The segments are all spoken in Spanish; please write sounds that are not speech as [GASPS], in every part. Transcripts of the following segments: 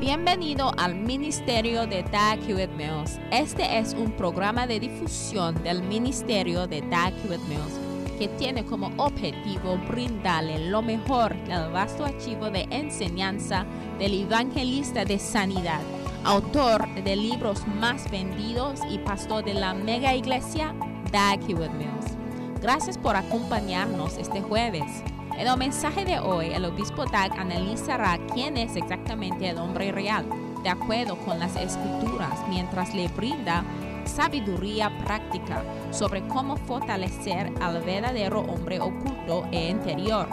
Bienvenido al Ministerio de Dag Hewitt Mills. Este es un programa de difusión del Ministerio de Dag Hewitt Mills que tiene como objetivo brindarle lo mejor del vasto archivo de enseñanza del evangelista de sanidad, autor de libros más vendidos y pastor de la mega iglesia Dag Hewitt Mills. Gracias por acompañarnos este jueves. En el mensaje de hoy, el obispo Dag analizará quién es exactamente el hombre real, de acuerdo con las escrituras, mientras le brinda sabiduría práctica sobre cómo fortalecer al verdadero hombre oculto e interior.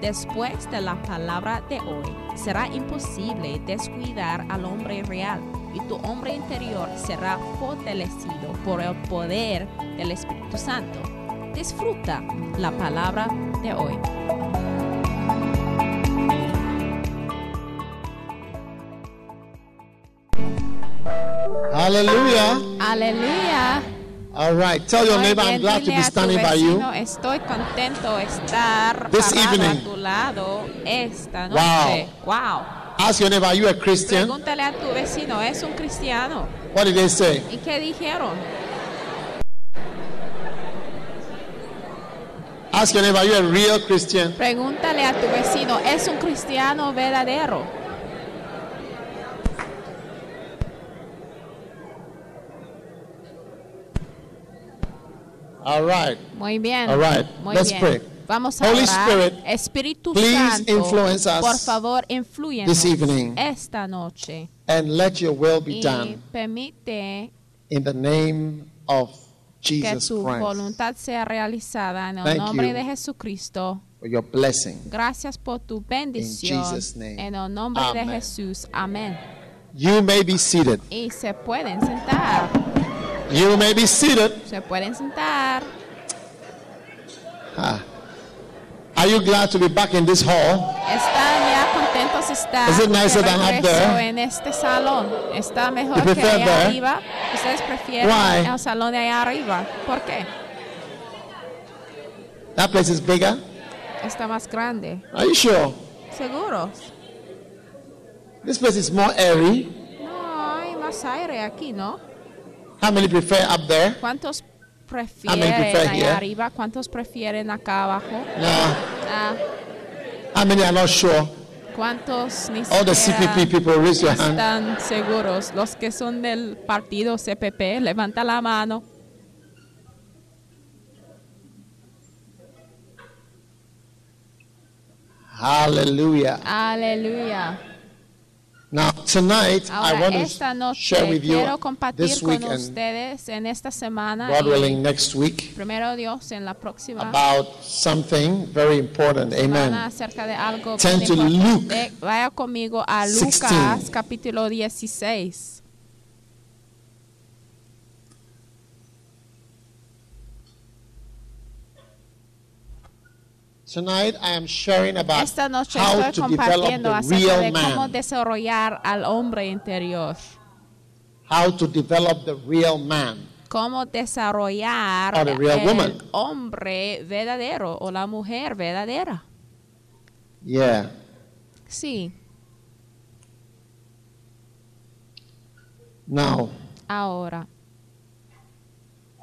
Después de la palabra de hoy, será imposible descuidar al hombre real y tu hombre interior será fortalecido por el poder del Espíritu Santo. Disfruta la palabra de hoy. Hallelujah. Aleluya. All right. Tell your neighbor I'm glad to be standing by you. Estoy contento estar This evening. a tu lado esta noche. Wow. Ask your neighbor, are you a Christian? Pregúntale a tu vecino, ¿es un cristiano? What did they say? ¿Y qué dijeron? Ask your neighbor, are you a real Christian? Pregúntale a tu vecino, ¿es un cristiano verdadero? All right. Muy bien. All right. Muy Let's bien. pray. Vamos a Holy orar. Spirit, Espíritu please Santo, influence us por favor, this evening. esta noche And let your will be y done permite in the name of que tu voluntad sea realizada en el Thank nombre you. de Jesucristo. For your blessing. Gracias por tu bendición. Jesus' name. En el nombre de Amen. Jesús. Amén. You may be seated. Y se pueden sentar. You may be seated. Se pueden sentar. Ah. Are you glad to be back in this hall? Están ya contentos de estar Is it nicer than up there? en este salón. Está mejor You que allá there? arriba. Ustedes prefieren Why? el salón de allá arriba. ¿Por qué? That place is bigger. Está más grande. Are you sure? ¿Seguros? This place is more airy. No, hay más aire aquí, ¿no? How many prefer up there? ¿Cuántos prefieren prefer allá here? arriba? ¿Cuántos prefieren acá abajo? No. Ah, How many are not sure? ¿Cuántos ni All the CPP people, raise your hand. están seguros? Los que son del partido CPP, levanta la mano. Hallelujah. Aleluya. Now, tonight, I Ahora, want esta to noche share with you quiero compartir this con ustedes en esta semana God willing next week primero Dios en la próxima about something very important. Amen. acerca de algo Turn to importante. Vaya conmigo a 16. Lucas capítulo 16. Tonight, I am sharing about Esta noche how estoy to develop compartiendo the acerca de real cómo man. desarrollar al hombre interior. How to develop the real man. Cómo desarrollar Or the real el woman. hombre verdadero o la mujer verdadera. Yeah. Sí, Now, ahora.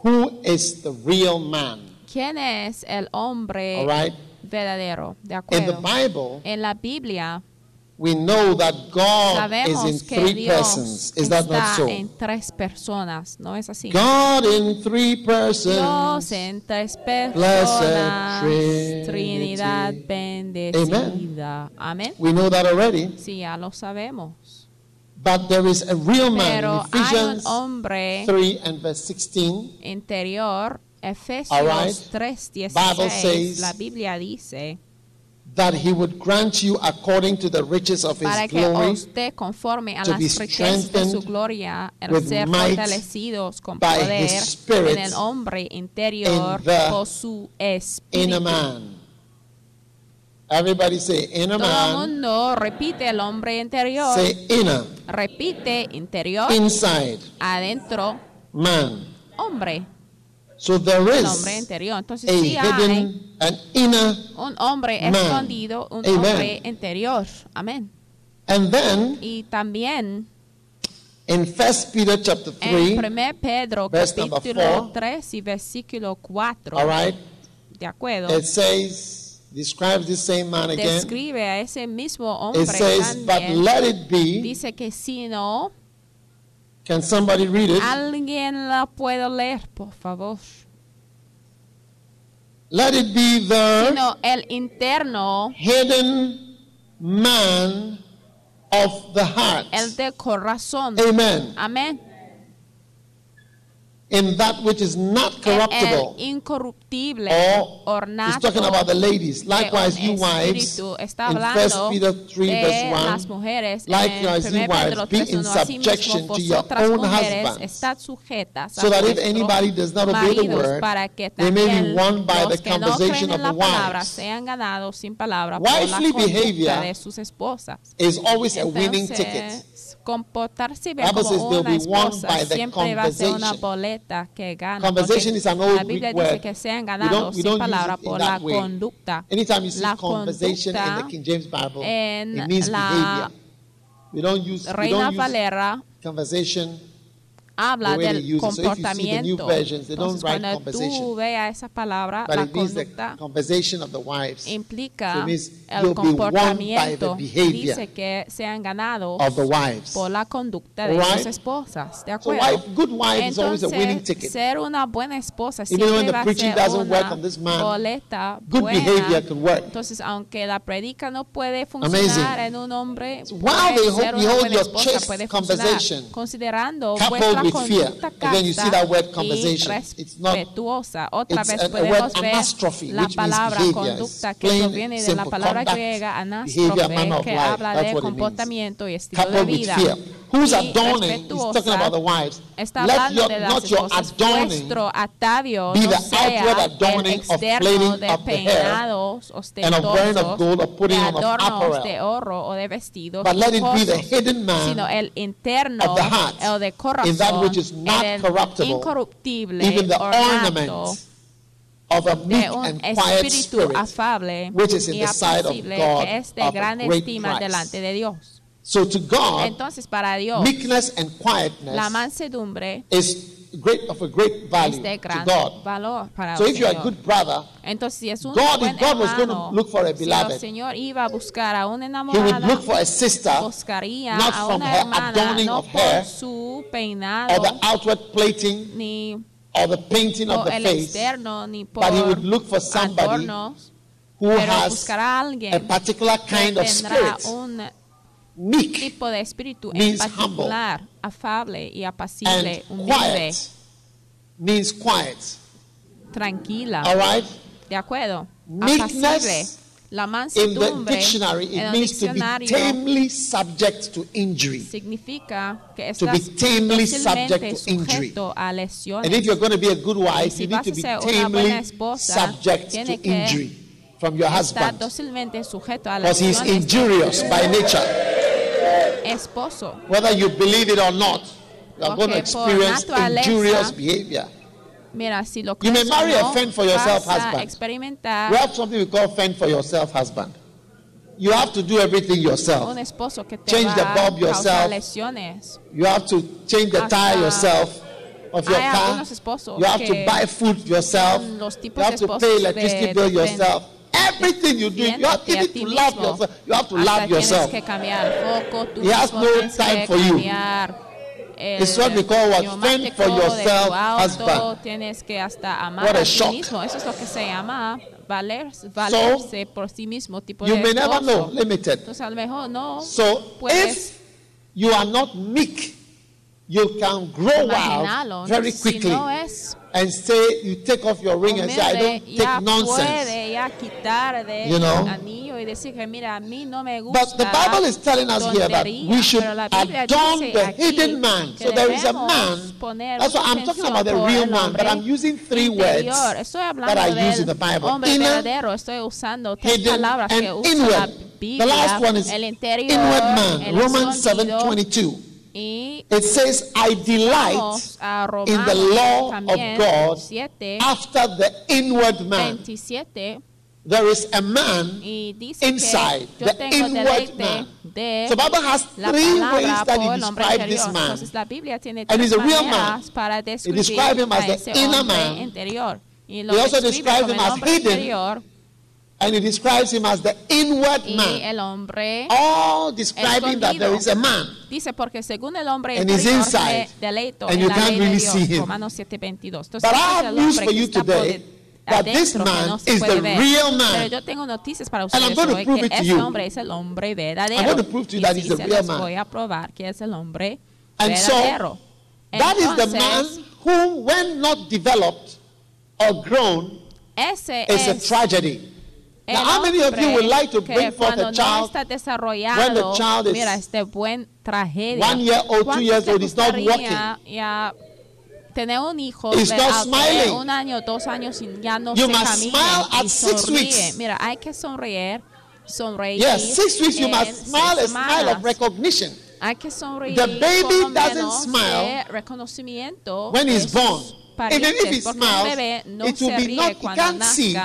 who is the real man? ¿Quién es el hombre All right. Verdadero? De In the acuerdo. Bible, En la Biblia we know that God is in que three Dios persons. Is that not so? en tres personas, ¿no es así? God in three Dios persons. en tres personas, Trinity. Trinidad bendecida. Amén. We know that already. Sí, ya lo sabemos. But there is a real man Pero in hay un Ephesians hombre 3 and verse 16. interior, Efesios All right. 3:16, Bible says- la Biblia dice, That he would grant you according to the riches of his para que glory dé conforme a to las riquezas de su gloria, el ser fortalecidos con poder en el hombre interior por su espíritu. man. Everybody say inner Todo el mundo repite el hombre interior. Say inner. Repite interior, Inside adentro, man. hombre. So there El is hombre interior. Entonces a sí hay an inner un hombre man. escondido, un Amen. hombre interior. Amén. And then Y también in First Peter chapter en 3, 1 Pedro capítulo four. 3 y versículo 4, all right, ¿de acuerdo? it says, describes this same man again. Describe a ese mismo hombre It says, but también. let it be. Dice que si no, Can somebody read it? alguien la puede leer, por favor. Let it be the Sino el interno, hidden man of the heart. el de corazón. Amen. Amén. in that which is not corruptible. incorruptible or he's talking about the ladies. Likewise, you wives, in 1 Peter 3 verse 1, likewise, you wives, be in subjection to your own husbands, so that if anybody does not obey the word, they may be won by the conversation of the wives. Wifely behavior is always a winning ticket. Comportarse bien ah, says como una esposa siempre va a ser una boleta que gana. Conversation is an old la Biblia Greek dice word. que sean We don't, we don't use palabra por la way. conducta. Anytime you see La conversation in the King James Bible, en it means la behavior. We don't use, we Reina don't use Valera conversation habla del comportamiento. Entonces, cuando tú veas esa palabra, but la conducta implica el comportamiento. Dice que sean ganados por la conducta de sus esposas. ¿De acuerdo? wife, good wife is always a winning Entonces, ticket. ser una buena esposa siempre va a ser una boleta good buena. behavior can work. Entonces, aunque la predica no puede funcionar Amazing. en un hombre, puede ser una buena esposa, puede funcionar. Considerando vuestra with fear. conducta Again, you see casta that word y conversation. It's not- respetuosa. Otra it's vez a- a podemos word ver la palabra behavior. conducta que proviene de la palabra griega behavior, anástrofe, que life. habla de comportamiento y estilo de vida. Who's adorning? He's talking about the wives. Está Let your, de las not your adorning atavio be the outward adorning of de of the hair and of wearing of gold or putting on of apparel. de oro o de vestidos But let it be the hidden man sino el interno of the heart, el de corazón, in that which is not corruptible, even the ornament of a meek and quiet spirit. afable which is in the sight of God que es de of a gran great estima price. delante de Dios. So to God, Entonces para Dios meekness and la quietness mansedumbre is great of a great value es de to gran God. valor para So if you're a good brother, Entonces, si es un God, buen if God was going to look for a si el beloved, Señor iba a buscar a una he would enamorada, look for a sister, buscaría not a from una her hermana adorning no of hair su or peinado the outward plating ni or the painting of the el face, externo ni por but he would look for somebody adornos, who pero has buscará a particular que kind of spirit, un meek tipo de espíritu en means particular, afable y apacible, and humilde, quiet means quiet. tranquila, All right? ¿de acuerdo? Meekness, Apacible. La In the dictionary, it means to be tamely subject to injury. significa que To be tamely subject to injury. a lesiones. And if you're going to be a good wife, si you need to be ser una buena tamely esposa, subject to injury from your husband. dócilmente sujeto a Because he's injurious by nature. Esposo. Whether you believe it or not, you are going to experience injurious behavior. Mira, si lo You may marry a no, fend for yourself husband. We have something we call fend for yourself husband. You have to do everything yourself. un esposo que te Change the bulb yourself. lesiones. You have to change the tire yourself of your car. You have to buy food yourself. You have to pay electricity bill yourself. Everything you do, you have to love yourself. You have to love yourself. que cambiar tú He has no time for you. It's what we call what? neumático Fend for yourself, tu auto, husband. tienes que hasta amar What a a ti shock. mismo. Eso es lo que se llama valer, valerse por sí mismo, tipo You de may never know, limited. Entonces a lo mejor no So puedes if you are not meek, you can grow wild very quickly and say you take off your ring and say I don't take nonsense. You know. But the Bible is telling us here that we should adorn the hidden man. So there is a man. That's I'm talking about the real man, but I'm using three words that I use in the Bible: inner, hidden, and inward. The last one is inward man. Romans 7:22 y It says, I delight a in the law of God 7, after the inward man. 27 there is a man inside, the inward man. de So Bible has three ways that he described this man. Entonces la Biblia tiene And he's a real man. describir described him as the inner man. interior. Y He also describes him as hidden. interior And he describes him as the inward man. el hombre All describing that there is a man. Dice, porque según el hombre And he's inside. deleito And you can't really see him. But I have news for you today that this man no is the ver. real man. Pero yo tengo noticias para I'm going to prove it to you. hombre es el hombre I'm going to prove to you that he's the real man. voy a probar que es el hombre And so, verdadero. That is the man who, when not developed or grown, ese is a tragedy. El Now, how many of you would like to bring forth a no child when the child is mira, este buen tragedia. one year old, two ¿Cuánto years old, is not ya tener un hijo de not smiling. un año, dos años y ya no You se must camina smile at y six sonríe. weeks. Mira, hay que sonreír, sonreír. Yes, six weeks you must smile a smile of recognition. Hay que sonreír The baby doesn't smile reconocimiento when he's born. parientes, Even if he smiles, no it will be not- he can't see.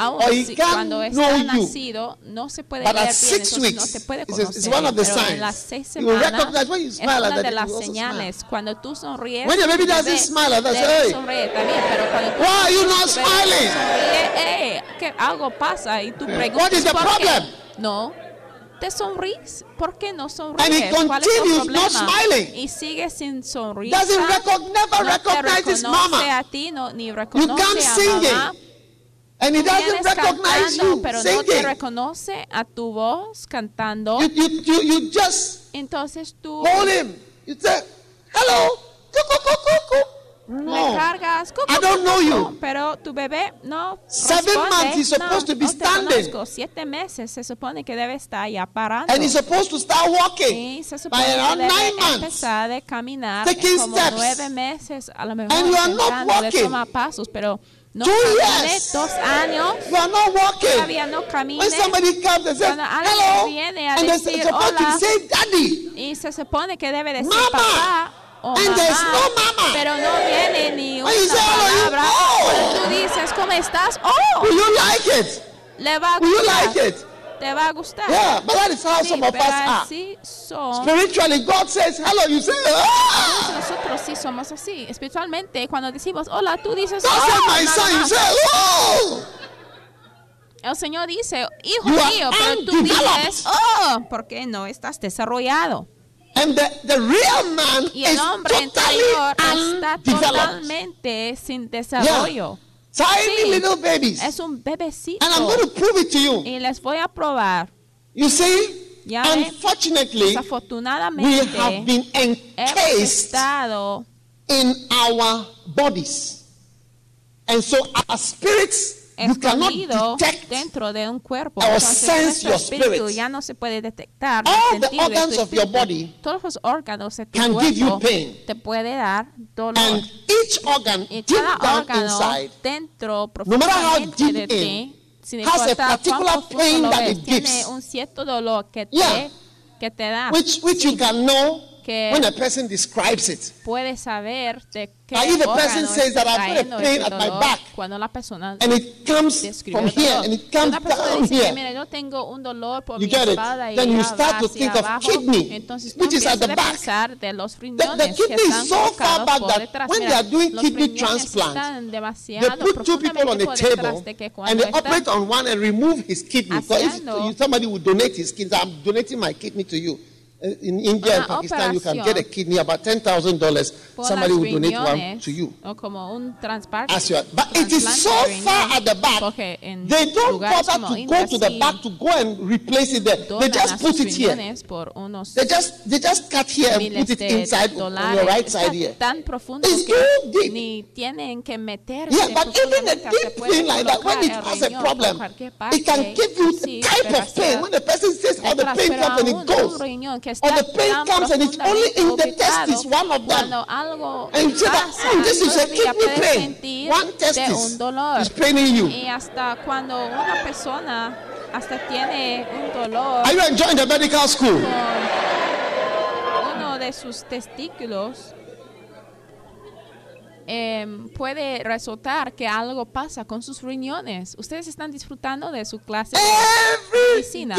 Aún si- cuando está nacido no se puede But ver at bien, six entonces no se puede conocer. it's one of the pero signs. en las seis semanas you es smile una de las señales. Cuando tú sonríes, When baby doesn't smile "Hey, sonreír también, pero cuando tú why are you not smiling? sonríe, "Ey, que algo pasa y tú What preguntas is the ¿por problem? No. ¿Te sonríes? ¿Por qué no And sonríes? he ¿Cuál es tu continues not problema? smiling. Y sigue sin. Doesn't never no te recognize his reconoce mama. a ti, no, ni reconoce can't a sing it. mamá. And he doesn't recognize you pero no te reconoce a tu voz cantando. You, you, you, you just Entonces tú hold him. You say, hello. Le cargas. I don't know you. Pero tu bebé no Seven responde. months he's supposed no, to be no standing. conozco. Siete meses se supone que debe estar ya parando. And he's supposed to start walking Y se supone by que around debe nine months. caminar Taking como steps. nueve meses, a lo mejor And you are not walking. pasos, pero no Two camine years. dos años, You are not walking. todavía no camine When somebody comes and says, Cuando alguien hello, viene a and to say daddy. y se supone que debe decir Mama. papá o And mamá, no mama. pero no viene ni una palabra. Cuando tú dices, ¿cómo estás? ¡Oh! Will you like it? Le va a Will you gustar. like it? Te va a gustar. Yeah, but that is how Sí, some of us are. así son. Spiritually, God says hello. You say, ah. Nosotros sí somos así. Espiritualmente, cuando decimos hola, tú dices God "Oh", my nada son. You say, oh. El Señor dice, hijo You mío, pero tú dices, oh, porque no estás desarrollado. And the, the real man Y el is hombre totally interior está totalmente sin desarrollo. Tiny Sí. little babies. Es un bebecito. And I'm going to prove it to you. Y les voy a probar. You see, Ya unfortunately, we have been encased in our bodies. And so our spirits, escondido dentro de un cuerpo. Entonces, nuestro espíritu ya no se puede detectar. All the organs of your body Todos los órganos de tu can give you cuerpo pain. te puede dar dolor. And each organ y deep cada down órgano inside dentro no profundamente de ti, sin importar cuán profundo pain lo that es, it tiene gives. un cierto dolor que te, Yeah. que te da. which, which you can know Que- when a person describes it. Puedes saber de qué the person says that I've got a pain at my back, Cuando la persona And it comes from here and it comes down here. mira, yo tengo un dolor por You mi get it? Then you start to think of kidney, entonces which is at the back. de los The, riñones the kidney is so far back that when they are doing kidney transplant, they put two people on a table and they operate on one and remove his kidney. So if somebody would donate his kidney, I'm donating my kidney to you. Uh, In India and Pakistan, you can get a kidney about ten thousand dollars. Somebody will donate one to you. un As you are, but it is so far at the back. They don't bother to go to the back to go and replace it there. They just put it here. riñones por unos They just they just cut here and put it inside on your right side here. It's too deep. ni tienen que meterse Yeah, but even a deep thing like that, when it has a problem, it can give you the type of pain. When the person says how the pain comes and it goes, que or the pain tan comes and it's only in the testis, one of them. Algo And you say that, oh, this is a kidney pain. One testis un dolor. is paining you. Y hasta cuando una persona hasta tiene un dolor Are you enjoying the medical school? uno de sus testículos, em, puede resultar que algo pasa con sus riñones. Ustedes están disfrutando de su clase de medicina.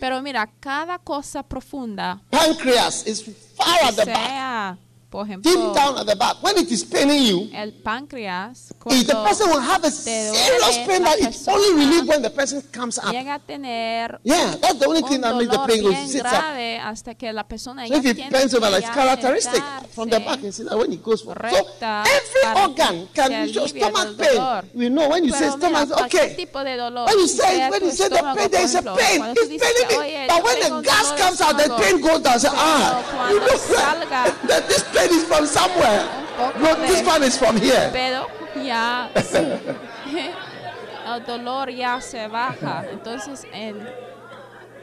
Pero mira, cada cosa profunda, pancreas is far at the back, por deep down at the back. When it is paining you, el páncreas, if the person will have a serious pain that it's only relieved when the person comes up. llega a tener Yeah, that's the only thing that makes the pain go. sits up. hasta que la persona So if it bends over, ya characteristic from the back, you see that when it goes for so every organ can se be your alivie del stomach pain. We know when you say stomach, okay. tipo de dolor, When you say when you say the pain, there is a pain. ejemplo, It's paining me. But when the gas comes out, the pain goes down. Ah, you know this pain is from somewhere. No, de- this one is from here. pero ya [LAUGHS] el dolor ya se baja. Entonces, en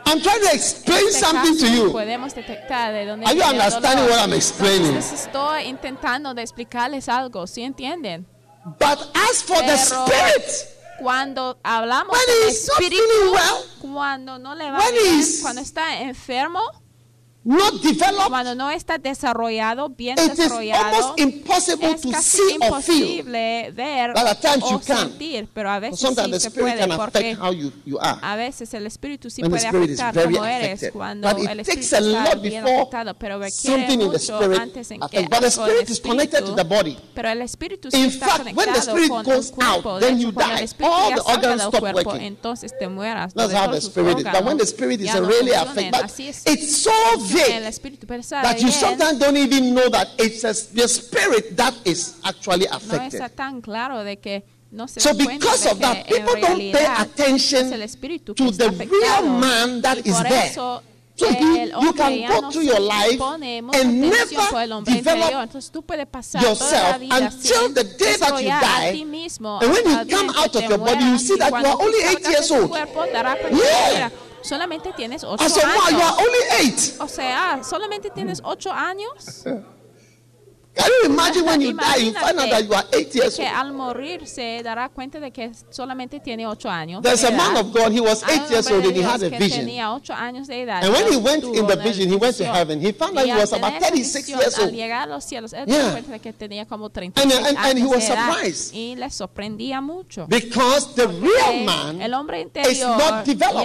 I'm trying to explain este something to you. podemos detectar de dónde Are you el understanding what I'm explaining? Entonces, estoy intentando de explicarles algo, ¿sí entienden? But as for the Pero spirit, cuando hablamos del espíritu, well, cuando no le va bien, cuando está enfermo, not developed, cuando no está desarrollado, bien it is desarrollado, almost impossible es to casi see or feel. imposible ver you o can. sentir, pero a veces sí se puede, can porque you, you are. a veces el espíritu sí puede spirit is afectar como eres cuando But it el espíritu está bien afectado, pero requiere something in the mucho antes en que algo is to espíritu- the body. Pero el espíritu sí está fact, when the conectado spirit con goes el cuerpo. out, De then hecho, you cuando el espíritu All ya salga del cuerpo, entonces te mueras. Todos tus is. Órganos is ya no Así es el that you sometimes don't even know that it's the spirit that is actually affected. So because of that, people don't pay attention to the real man that is there. So you, you can go through your life and never develop yourself until the day that you die. And when you come out of your body, you see that you are only eight years old. Yeah. Que, solamente tienes ocho I said, wow, you are años. only eight. O sea, solamente tienes ocho años. Can you imagine when you die, you find out that you are eight years que old? al morir se dará cuenta de que solamente tiene ocho años. There's a man of God, he was eight years old and he had a que vision. Tenía ocho años de edad. And when he went in the vision, he went to heaven. He found out he was about tener esa 36 visión, years Al old. llegar a los cielos, él Yeah. se dio cuenta de que tenía como 36 And- and- and he años was surprised. Y le sorprendía mucho. Because the real man el hombre is not developed.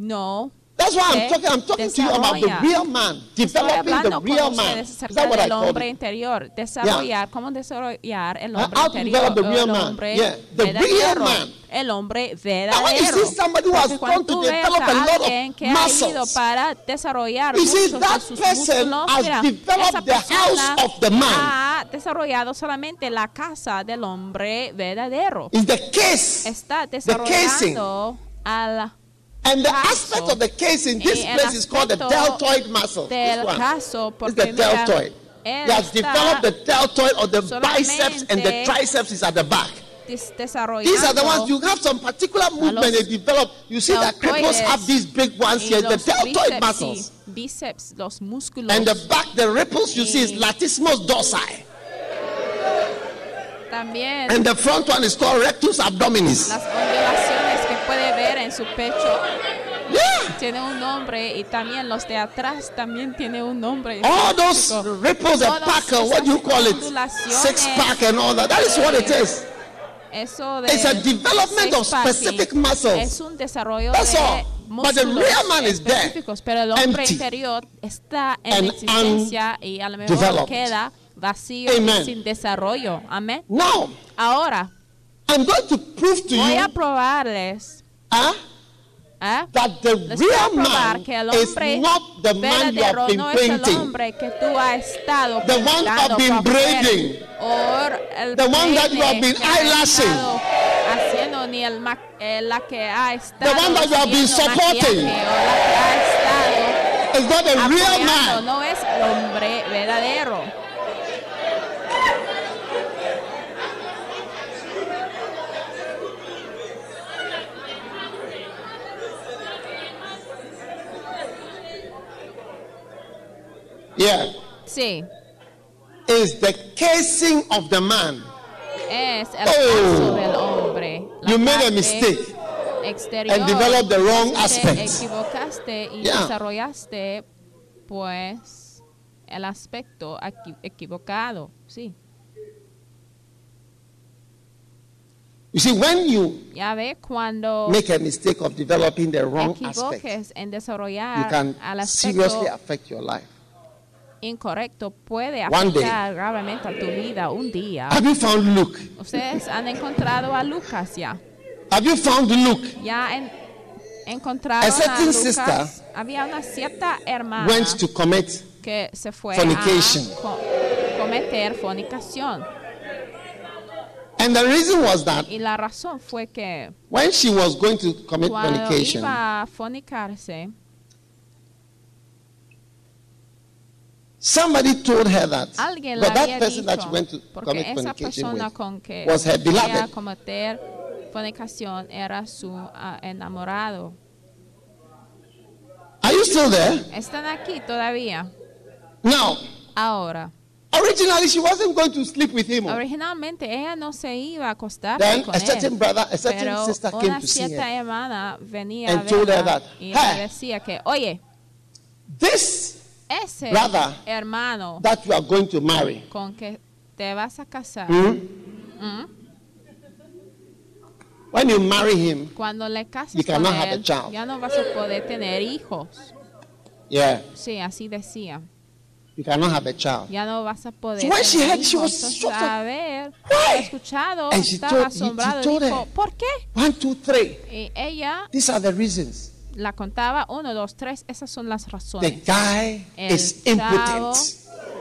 No That's why I'm talking. I'm talking to you about the real man, developing the real man. Is that what I hombre it? interior, desarrollar, cómo desarrollar el hombre how interior, develop the real el man. Yeah, the real verdadero, man. el hombre Now, when you verdadero. see somebody who has gone to develop a lot que of ha ido muscles, para desarrollar you see, that sus person músculos, has mira, developed the house of the man. ha desarrollado solamente la casa del hombre verdadero. is the case. Está casing. desarrollando al And the aspect of the case in this place is called the deltoid muscle. This one. porque the deltoid. He has developed the deltoid or the biceps and the triceps is at the back. These are the ones you have some particular movement they develop. You see that cripples have these big ones here, the deltoid muscles. bíceps, los músculos. And the back, the ripples you see is latissimus dorsi. también And the front one is called rectus abdominis. En su pecho Yeah. tiene un nombre y también los de atrás también tiene un nombre. All those ripples, Todas pack, or what do you call it? Six pack and all that. That is what it is. Eso de It's a development of specific muscles. Es un desarrollo That's de all. But the real man is there, pero el hombre empty interior está en and existencia y a lo mejor queda vacío Amen. y sin desarrollo. Amén. Ahora I'm going to prove to voy you a probarles huh, ¿eh? that the Les real man que el is not the man you have been no es el painting. hombre que tú has estado The one you pintando have been braiding. The one that you have been eyelashing. haciendo ni el eh, la que ha estado one that you have been supporting. maquillaje, o la que ha estado It's not a real man. no es el hombre verdadero Yeah. sí Is the casing of the man. es el Oh. del hombre la You made a mistake. exterior and developed the wrong aspect. equivocaste y Yeah. desarrollaste pues el aspecto equi- equivocado sí You see, when you Ya ve, cuando make a mistake of developing the wrong aspect, en you can seriously affect your life. Incorrecto, puede afectar gravemente a tu vida un día. Have you found Luke? Ustedes han encontrado a Lucas ya. Have you found Luke? Ya en, encontraron A certain a sister Lucas. Había una cierta hermana Went to commit que se fue fornication. a co- cometer fornicación. And the reason was that Y la razón fue que when she was going to commit cuando fornication, iba a fornicarse, somebody told her that alguien but that person that she dicho, went to commit esa persona with con que was her beloved. cometer fornicación era su ah, enamorado. Are you still there? Están aquí todavía. Now, Ahora, originally she wasn't going to sleep with him. originalmente ella no se iba a acostar Then con a certain él. brother, a certain Pero sister came una to see her. hermana venía and a told her verla that, y "Hey, le decía que, oye, This ese brother hermano that you are going to marry, con que te vas a casar, hmm, ¿m? when you marry him, cuando le cases You con cannot have a él, child. ya no vas a poder tener hijos. yeah, Sí, así decía. you cannot have a child. Ya no vas a poder So when she heard, she was shocked. a ver, escuchado, And she estaba told- she asombrado told dijo, her. ¿por qué? One, two, three. Y ella These are the reasons. La contaba, uno, dos, tres, esas son las The razones. guy El is chavo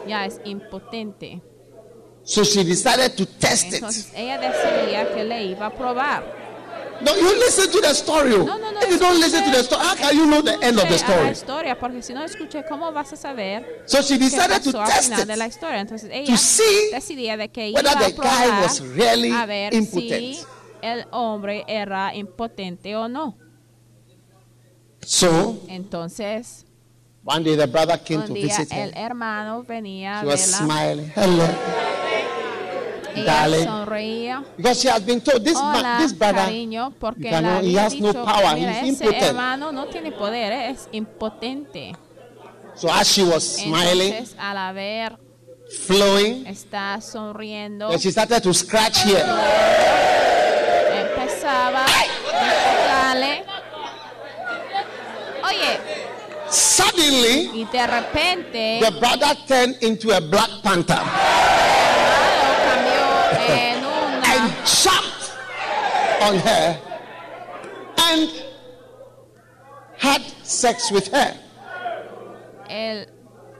ya es impotente. So she decided to test it. Entonces ella decidía que le iba a probar. No, you listen to the story. oh. No, no, no. If you don't listen to the story, how can you know the end of the a la story? historia, porque si no escuché, ¿cómo vas a saber So she decided to test final de la it historia? Entonces ella to see decidía de que iba a the probar a ver impotent. si el hombre era impotente o no. So Entonces, one day the brother came un to día visit el her. hermano venía She was smiling. Hello. Ella darling. sonreía. Because she has been told this man, Hola, this brother, cariño, porque you le know, he había has no dicho, power, mira, he's ese impotent. hermano no tiene poder, eh, es impotente. so as she was smiling, Entonces, al haber flowing, está sonriendo, then she started to scratch here. empezaba a tocarle. Oye, Suddenly, y de repente, the brother turned into a black panther el hermano cambió en una [LAUGHS] and jumped on her and had sex with her. el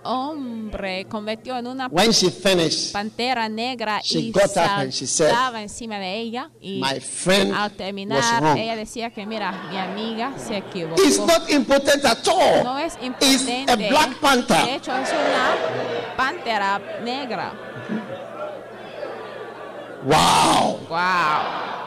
hombre convirtió en una When she finished, pantera negra She y got up and she said, saltaba encima de ella y my friend al terminar ella decía que mira mi amiga se equivocó He's not impotent at all. no es He's impotente a black de panther. hecho es una pantera negra Wow. wow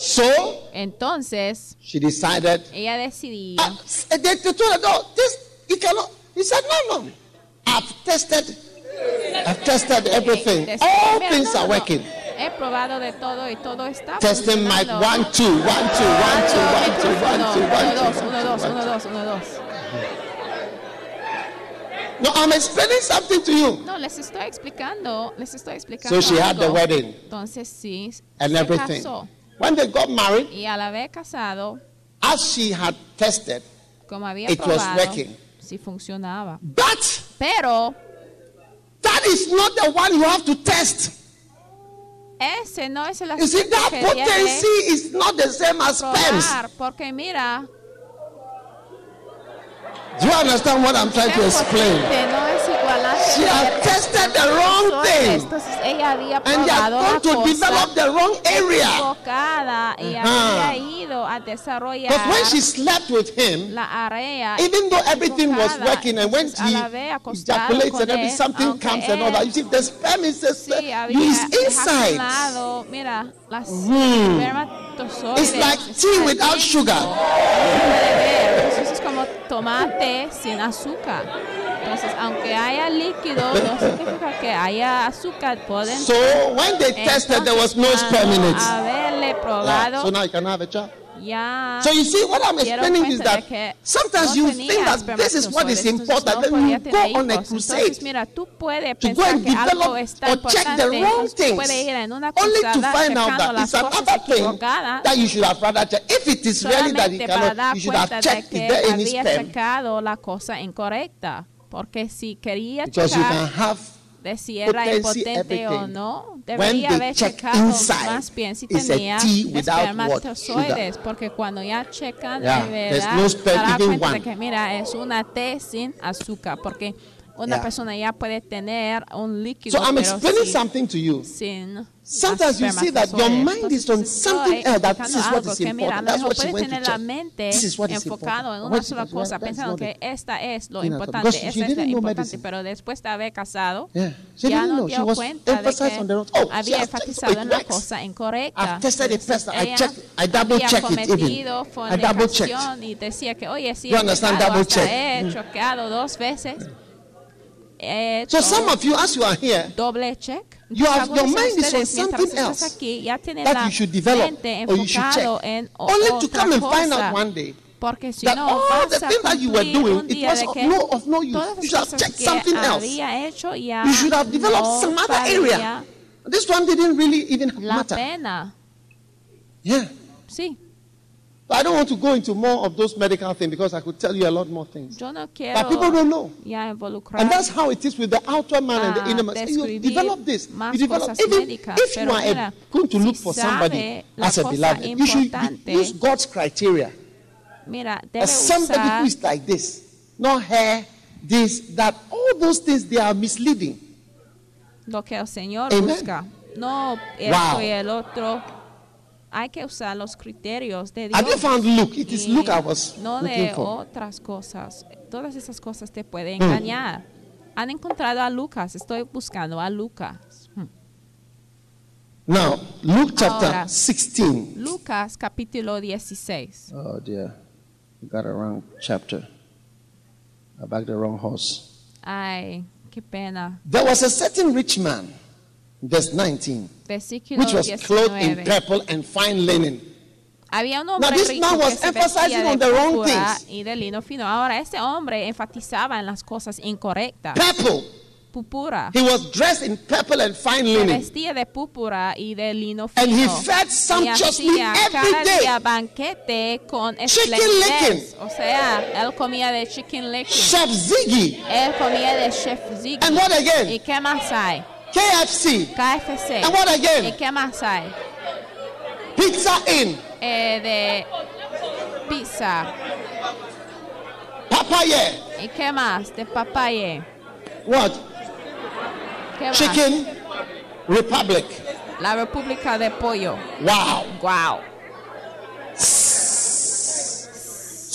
So entonces she decided. ella decidía Uh, they, they told her, no, this he cannot. He said, no, no. I've tested. I've tested everything. All things are working. he probado de todo y todo está Testing mic one two one two one two one two one two one uno, dos, uno, dos, uno, dos. No, I'm explaining something to you. No, les estoy explicando, les estoy explicando. So she had the wedding Entonces sí, and everything. casó. When they got married, Y al haber casado, as she had tested, como había It was working. sí funcionaba. but Pero that is not the one you have to test. ese no es el You see, that que potency is not the same as sperms. probar, porque mira, Do you understand what I'm trying to explain? She has tested the wrong thing. And they has gone to develop the wrong area. Uh-huh. But when she slept with him, even though everything was working and when she ejaculates and everything, something comes and all that, you see, the sperm is, inside. Hmm. It's like tea without sugar. Entonces como tomate sin azúcar. Entonces, aunque haya líquido, no significa que haya azúcar por dentro. So when they tested, there was no Entonces, sperm in it. Haberle Yeah. probado, So now you can have a child. So you see, what I'm explaining is that sometimes you think that this is what is important. Then you go on a crusade to go and develop or check the wrong things, only to find out that it's another thing that you should have rather checked. If it is really that you cannot, you should have checked is there any stem. Because you can have. De si era impotente o no, debería haber checado más bien si tenía espermatozoides, porque cuando ya checan Yeah, de verdad, no se sperm, da even cuenta de que mira, es una té sin azúcar, porque una Yeah. persona ya puede tener un líquido, So I'm explaining sin, something to you. sin Sometimes you see that your mind is on something else, that this is what is important. lo That's mejor what she puedes went to tener la check. mente This is what is enfocado en important. una sola cosa, pensando que esta es lo importante, es medicine. pero después de haber casado, ya no dio cuenta de que. Oh, había enfatizado en la cosa incorrecta. I've tested it first. I Ella checked. I double había checked it even. cometido I double checked. fornicación y decía que, oye, sí, he understand? pecado, Double hasta check. he choqueado dos veces. He So some of you, as you are here, doble check. You have- your mind is on something else tienen that you should develop or you should check. Only to come and find out one day Porque si that no, all the things that you were doing, it was of no- of no use. You should have checked something else. había hecho ya you should have developed no some other area. This one didn't really even matter. pena. Yeah. Sí, I don't want to go into more of those medical things because I could tell you a lot more things. yo no But people don't know. ya involucrar And that's how it is with the outer man and the inner man. You develop this. You develop, even médicas, if you are mira, going to look si for somebody as a beloved, you should use God's criteria. mira, debe As somebody who is like this, not hair, this, that, all those things, they are misleading. lo que el Señor Amen. busca. No esto Wow. y el otro. Hay que usar los criterios de Dios. Have you found Luke? It is I was no de for. otras cosas. Todas esas cosas te pueden Hmm. engañar. Han encontrado a Lucas. Estoy buscando a Lucas. Hmm. Now, Luke chapter Ahora. 16. Lucas capítulo 16. Oh dear, you got a wrong chapter. I backed the wrong horse. Ay, qué pena. There was a certain rich man, verse 19, Versículo which was clothed in purple and fine linen. Había un hombre Now, this rico man was que se emphasizing de on the wrong things. y de lino fino. Ahora, ese hombre enfatizaba en las cosas incorrectas. Purple. Púrpura. He was dressed in purple and fine Se linen. vestía de púrpura y de lino fino. And he fed sumptuously every día banquete con Chicken licking. O sea, él comía de chicken licking. Chef Ziggy. Él comía de chef Ziggy. And what again? ¿Y qué más hay? KFC. KFC. And what ¿Y again? qué más hay? Pizza Inn. Eh, de pizza. Papaya. ¿Y qué más? De papaya. What? ¿Qué más? Chicken Republic. La República de Pollo. Wow. Wow.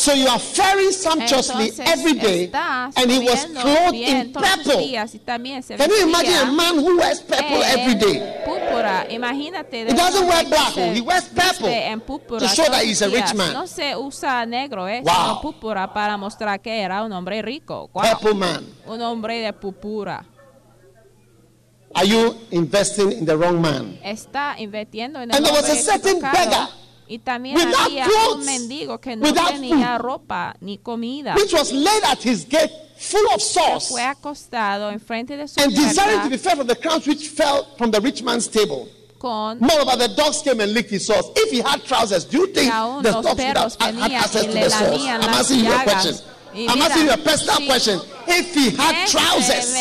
So you are faring sumptuously Entonces, every day, and he was clothed in purple. días y también se Can you imagine a man who wears purple every day? Púrpura, imagínate. He doesn't wear black, se he wears purple to show that he's a rich man. No se usa negro, eh, Wow. púrpura para mostrar que era un hombre rico. Wow. Purple man. Un hombre de púrpura. Are you investing in the wrong man? Está invirtiendo en el And there was a certain beggar Y también without había clothes, un mendigo que no tenía food. ropa ni comida. Which was laid at his gate full of sauce, Fue acostado enfrente de su and desiring to be fed from the crumbs which fell from the rich man's table. con Moreover, the dogs came and licked his sauce. If he had trousers, do you think the dogs would have had access to the sauce? I'm asking you a question. I'm asking you a personal si question. If he had Este trousers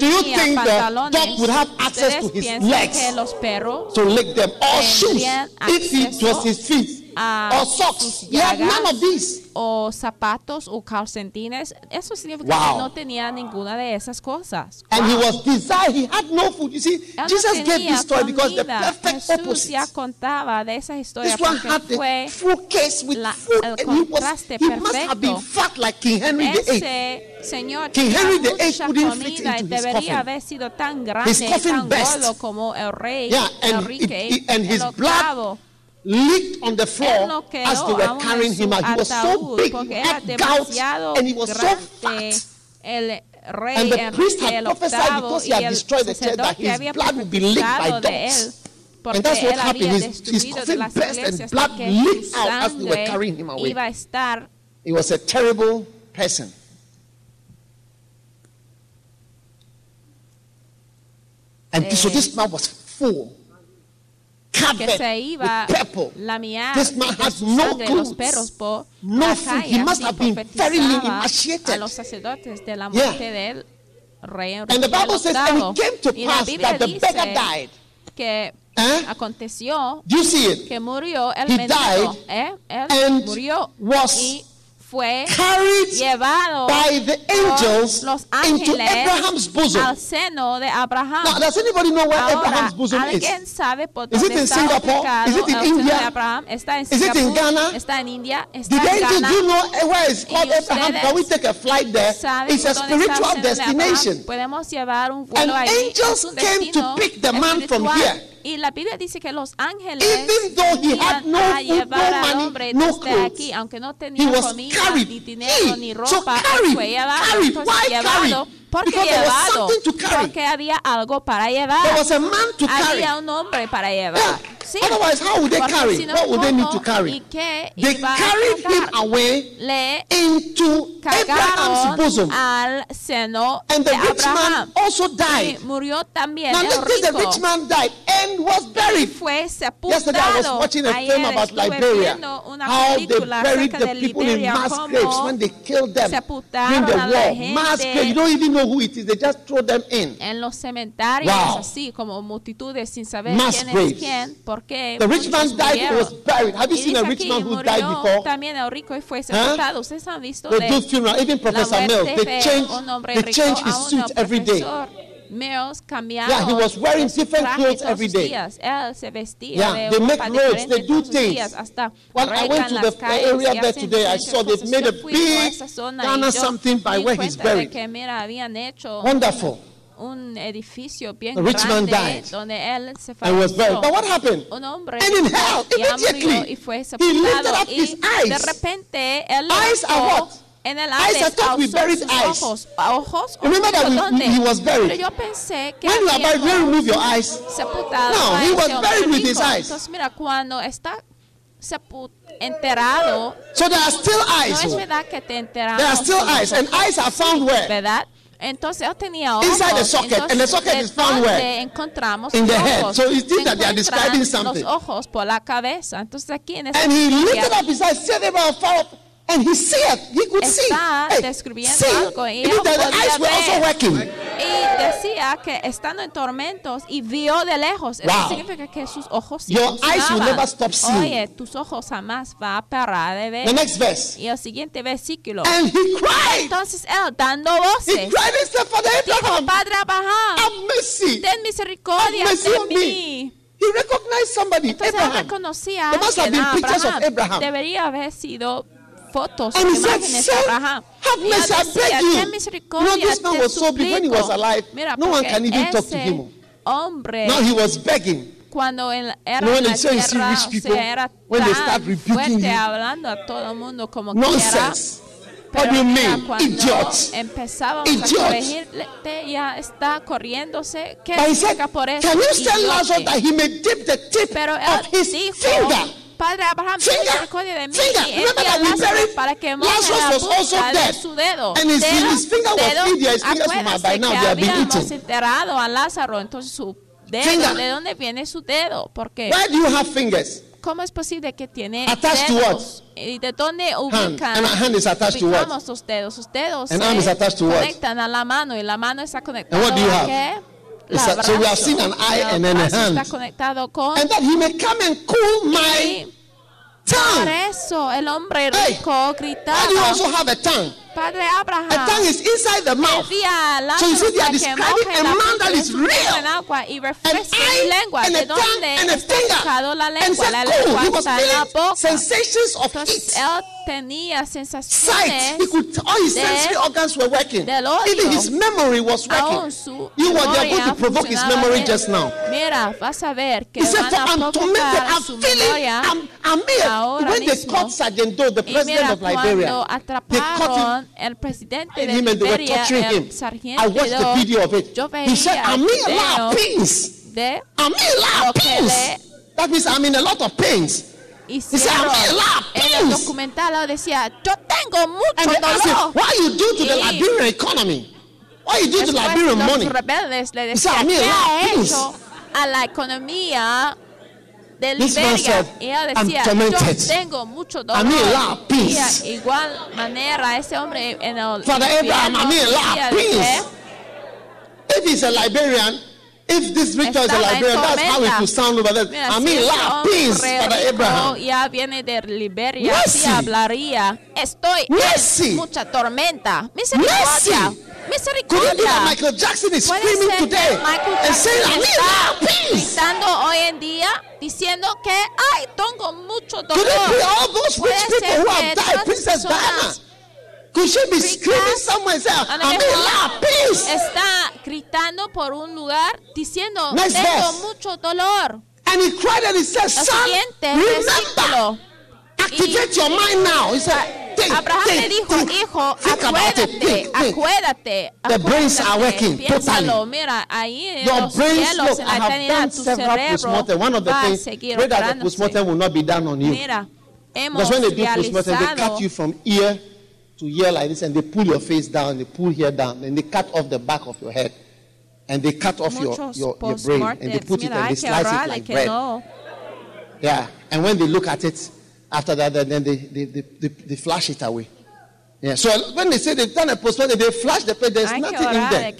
Do you think the dog would have access ¿Ustedes to his legs? que los perros to lick them, or shoes, if it was his feet, a or socks, none of these. o zapatos o calcetines? Eso significa Wow. que no tenía ninguna de esas cosas. And he was desired, he had no food. You see, Él no Jesus gave this story because the perfect Jesús ya contaba de esa historia This one porque had fue full case with la- food, el and he was contraste he must have been perfecto. fat like King Henry VIII. ese señor King Henry the mucha Eighth couldn't fit comida y into his coffin. debería haber sido tan grande, His coffin tan burst. gordo como el rey Yeah, and, Enrique it- it- and his el blood octavo. Leaked on the floor as they were carrying him out. He was so big, he had gout, and he was so fat. And the priest had prophesied because he had destroyed the church that his blood would be licked by profetizado de él dogs. And that's what happened. His, his coffin burst and blood leaked out as they were carrying him away. iba a estar He was a terrible person. And so Eh, this man was full, que se iba su no sangre los perros por no la food. calle, He must así have been very profetizaba emaciated. a los sacerdotes de la Yeah. muerte del rey And the Enrique Bible says, and VIII. it came to y la pass Biblia that the dice beggar died. que aconteció Do you see it? que murió el mendigo, ¿eh? Él and murió was y fue Carried llevado by the angels los into ángeles Abraham's bosom. al seno de Abraham. Now, does anybody know where Ahora, Abraham's bosom is? ¿alguien sabe por Is it dónde in Singapore? Is it in India? de Abraham? ¿Está en Is it in Singapur? Ghana? ¿Está en India? ¿Está Did, en Ghana? you know where it's called Y Abraham? Can we take a flight there? ¿Saben It's a dónde spiritual destination. Podemos llevar un And ahí. angels came to pick the man from here. Y la Biblia dice que los ángeles iban no a llevar al money, hombre no desde clothes. aquí, aunque no tenía comida, carried. ni dinero, ni ropa, fue llevado. Entonces, Why llevado. carried? ¿Por qué Because there was llevado? Porque había algo para llevar. Había un hombre para llevar. Sí. Otherwise, how would they Porque carry? si no, What would they need ¿cómo to carry? ¿Y qué They carried him away Le into Abraham's bosom. al seno And the rich Abraham. man also Y died. murió también Now el the rich man died and was buried. fue Yesterday I was sepultado. watching a Ayer film about Liberia. How they buried the people in mass graves when they killed them during sepultaron the war. Mass gente grave. You don't even know who it is. They just throw them in. en los cementerios, Wow. así como multitudes sin saber Mass quién graves. es quién, porque The rich man died and murieron. was buried. Have you Y seen a rich man who died before? también el rico y fue sepultado. Ustedes han visto They de do funeral. Even Professor Mills, they de change, they rico change his suit every day. Mills cambiaron Yeah, he was wearing different clothes every day. días. Él se vestía Yeah, de they make roads, they do things. días, hasta When I went to the calles area there today, I saw they've made a big Ghana something by where he's buried. mira, hecho Wonderful. Un edificio bien The rich man grande died donde él se falleció. But what happened? un hombre And in hell, immediately, y fue he lifted sepultado up his y de eyes. repente él Eyes are what? en el Eyes, I thought we buried eyes. ojos ojos Remember that he was buried. pero yo pensé que When you are buried, remove your eyes. sepultado No, a he was buried with his eyes. entonces mira cuando está enterrado So there are still no eyes. es oh. verdad que te There are still eyes, and eyes are found where? ¿verdad? Entonces él tenía ojos. Inside the socket, and the socket ¿de is found where? encontramos In the head. So it seems Se that they are describing something. Los ojos por la cabeza. Entonces aquí en esta And he lifted up his eyes, said about and he said, he could see. está Hey, describiendo see, algo y él the podía ver. Y decía que estando en tormentos y vio de lejos. Eso Wow. significa que sus ojos Your eyes will never stop seeing. Oye, tus ojos jamás va a parar de The ver. next verse. Y el siguiente versículo. And he cried. Entonces él dando He voces. cried and said, Father Dijo, Padre Abraham, have mercy. ten misericordia Have mercy de on mí. me. He recognized somebody, Entonces él Abraham. reconocía There must que have been era pictures of Abraham. Abraham. Debería haber sido fotos o And said, imágenes "Son, Abraham. have mercy, I beg you. You know, this man was so big when he was alive. Mira, No one can even talk to him. hombre Now he was begging. cuando era when en la you see tierra, rich o people, sea, era when they start rebuking fuerte you, hablando a todo el mundo como quiera. Nonsense. Pero What do you mean? cuando Idiots. empezábamos Idiots. a corregirte, ya está corriéndose. ¿Qué said, significa por eso? Can you tell. Lazarus that he may dip the tip Pero of his dijo, finger? Padre Abraham, ten Finger, misericordia de mí finger. y Remember a that we Lázaro buried- para que moje Lazarus la was also dead. su dedo. And his- dedo, his finger was dedo. feed there, his fingers were Acuérdase by now, que they have been habíamos eaten. enterrado a Lázaro, entonces su dedo, Finger. ¿de dónde viene su dedo? Porque Why do you have fingers? ¿cómo es posible que tiene Attached to dedos? ¿Y de dónde ubican? And a hand is attached to what? dedos. Sus dedos An se arm is attached to what? a la mano y la mano está conectada what do you a have? qué? La a- so we have brazo. seen an eye and then a brazo hand. Está conectado con And that he may come and cool my y por tongue. eso el hombre Hey, rico Why do you gritaba, also have a tongue? Padre A Abraham, tongue is inside the mouth. a So you see, they are describing a man that is real. An eye and ¿De a tongue and a finger. And said, cool. He was feeling sensations of heat. Tenía Sight. He could, all his sensory organs were working. Even his memory was working. You were going to provoke his memory just now. Mira, vas a ver que He said, van a provocar I'm su feeling, memoria. I'm, I'm here. ahora When they caught Sergeant Doe, the Y president mira, of Liberia, cuando they caught atraparon el presidente him de and they were Liberia, torturing el him. sargento I watched the video of it. yo He said, I'm in a lot of pains. de I'm in a lot of pains. That means I'm in a lot of pains. Hicieron "I'm in love, en el please." documental decía yo tengo mucho dolor what you do to the Y- Liberian economy? What you do to Liberian los money? rebeldes le decían "I'm in ¿qué ha love, please." hecho a la economía de Liberia y "I'm decía yo tengo mucho dolor y igual manera ese hombre en el Father Abraham, I'm in love, que If he's a Liberian, if this Victor is a Liberian, that's how it will sound over there. Mira, si ese love, please, hombre Father Abraham. ya viene de Liberia, Mercy. así hablaría. Estoy Mercy. en mucha tormenta. Misericordia. Mercy. Could it be that Misericordia. Michael Jackson is screaming today and saying, in está love, please? gritando hoy en día diciendo que ay tengo mucho Could it be dolor. all those rich people who have died, Princess Diana? Could she be screaming somewhere and lo I'm in love, please? Está gritando por un lugar diciendo Next tengo verse. mucho dolor. And he cried and he said, Lo Son, siguiente remember, versículo. activate your mind now. He said, think, Abraham think, le dijo, think, hijo, think about it, acuérdate, think, think. acuérdate, The brains are acuérdate, working piénsalo, totally. mira, ahí en Your los brains, cielos, look, en I la have eternidad, done tu several cerebro postmortem. One of the va a things, seguir pray that the operándose. postmortem will not be done on you. Mira, hemos Because when they do postmortem, they cut you from ear to ear like this, and they pull your face down, they pull here down, and they cut off the back of your head, and they cut off your, your, your brain, and they put it and they slice it like bread. Yeah, and when they look at it, after that, then they, they, they, they, they flash it away. Yeah, so when they say they've done a postmortem, they flash the plate, there's nothing in there.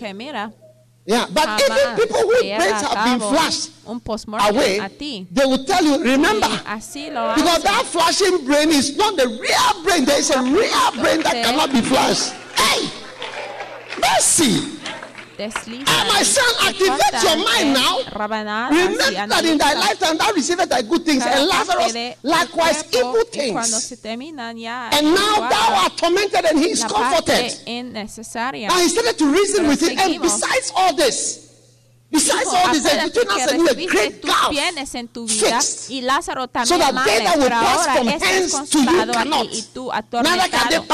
Yeah, but even people whose brains have been flashed away, they will tell you, remember, Y así lo because that flashing brain is not the real brain. There is a real brain that cannot be flashed. Hey, mercy. Desliza Ah, my son, activate your mind now. Remember that in thy lifetime thou received thy good things, and Lazarus likewise evil things. se terminan ya And now thou art tormented, and he is comforted. Now he started to reason with him, and besides all this, besides all this, a gulf. bienes en tu vida y Lázaro So también pero pass ahora from es hands to you consolado cannot. aquí y tú atormentado.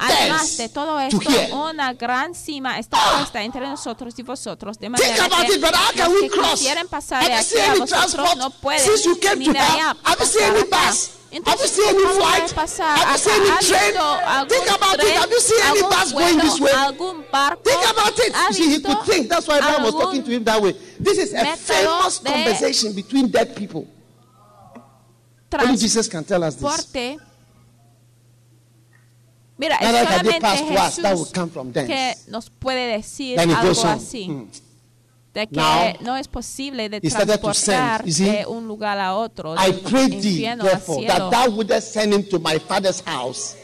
Además de todo to esto, una gran cima está Ah. puesta entre nosotros y vosotros, de manera que it, but how can los we que cross? quisieren pasar de aquí a vosotros no pueden ni de allá pasar acá. Bus? Have you seen any ¿cómo flight? Have you seen any train? Think about it. tren, Have you seen any bus going this way? barco? Think about it. You see, he could think. That's why Abraham was talking to him that way. This is a famous de conversation between dead people. Only Jesus can tell us this. Mira, es Now that they solamente to us, that will come from que nos puede decir algo así. Hmm. De que Now, no es posible de transportar send, de un lugar a otro, I pray thee, therefore, that thou wouldest send him to my father's house,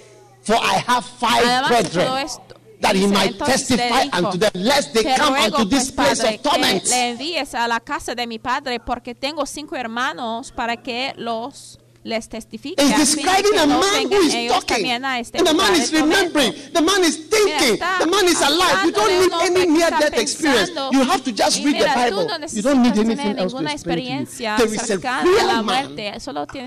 for I have five Además brethren, esto, that he might testify dijo, unto them, lest they come ruego, unto this pues, place padre, of torment. le envíes a la casa de mi padre, porque tengo cinco hermanos para que los les testifica. Es describing a man who is talking. Este and the man is remembering. The man is thinking. Mira, the man is alive. You don't need any near death experience. You have to just read the Bible. No you don't need anything else to explain to you. There is a real man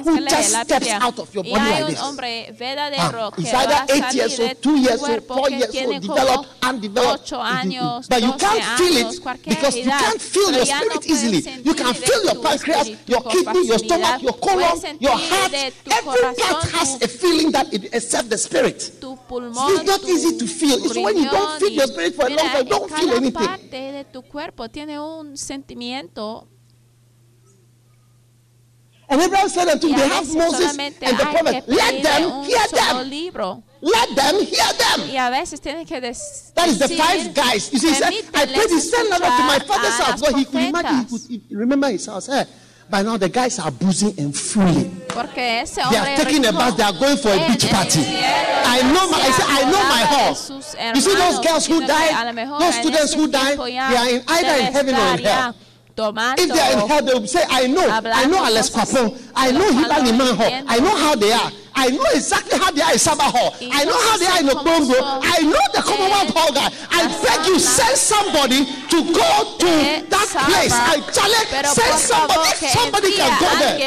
who just steps out of your body like this. Ah, he's either 8 years old, 2 years old, 4 years old, developed, undeveloped. Años, but you can't feel it because you can't feel your spirit easily. You can feel your pancreas, your kidney, your stomach, your colon, your heart. Every part has a feeling that it except the spirit. It's not easy to feel. It's when you don't feel your spirit for a long time, you don't feel anything. parte de tu cuerpo tiene un sentimiento And Abraham said unto a They have Moses and the prophet. Let them hear them. libro Let them hear them. y a veces tienes que des- That is the five guys. You see, he said, I prayed, he sent Lazarus to my father's house. But he could imagine, he could remember his house. Eh, by now, the guys are boozing and fooling. They are taking a bus, they are going for a beach party. I know my, I, say, I know my se acordaba de horse. You see those girls who sino que a lo died, those students who died, they are in, either in heaven or in hell. Tomando If they are in hell, they will say, I know, I know Alex Papon, I know Hibali Manho. I know how they are. I know exactly how they are in Sabah Hall. Y I know how they are in Okongo. I know the Commonwealth Hall guy. I beg you, send somebody to go to that place. I challenge, send somebody, somebody can go there.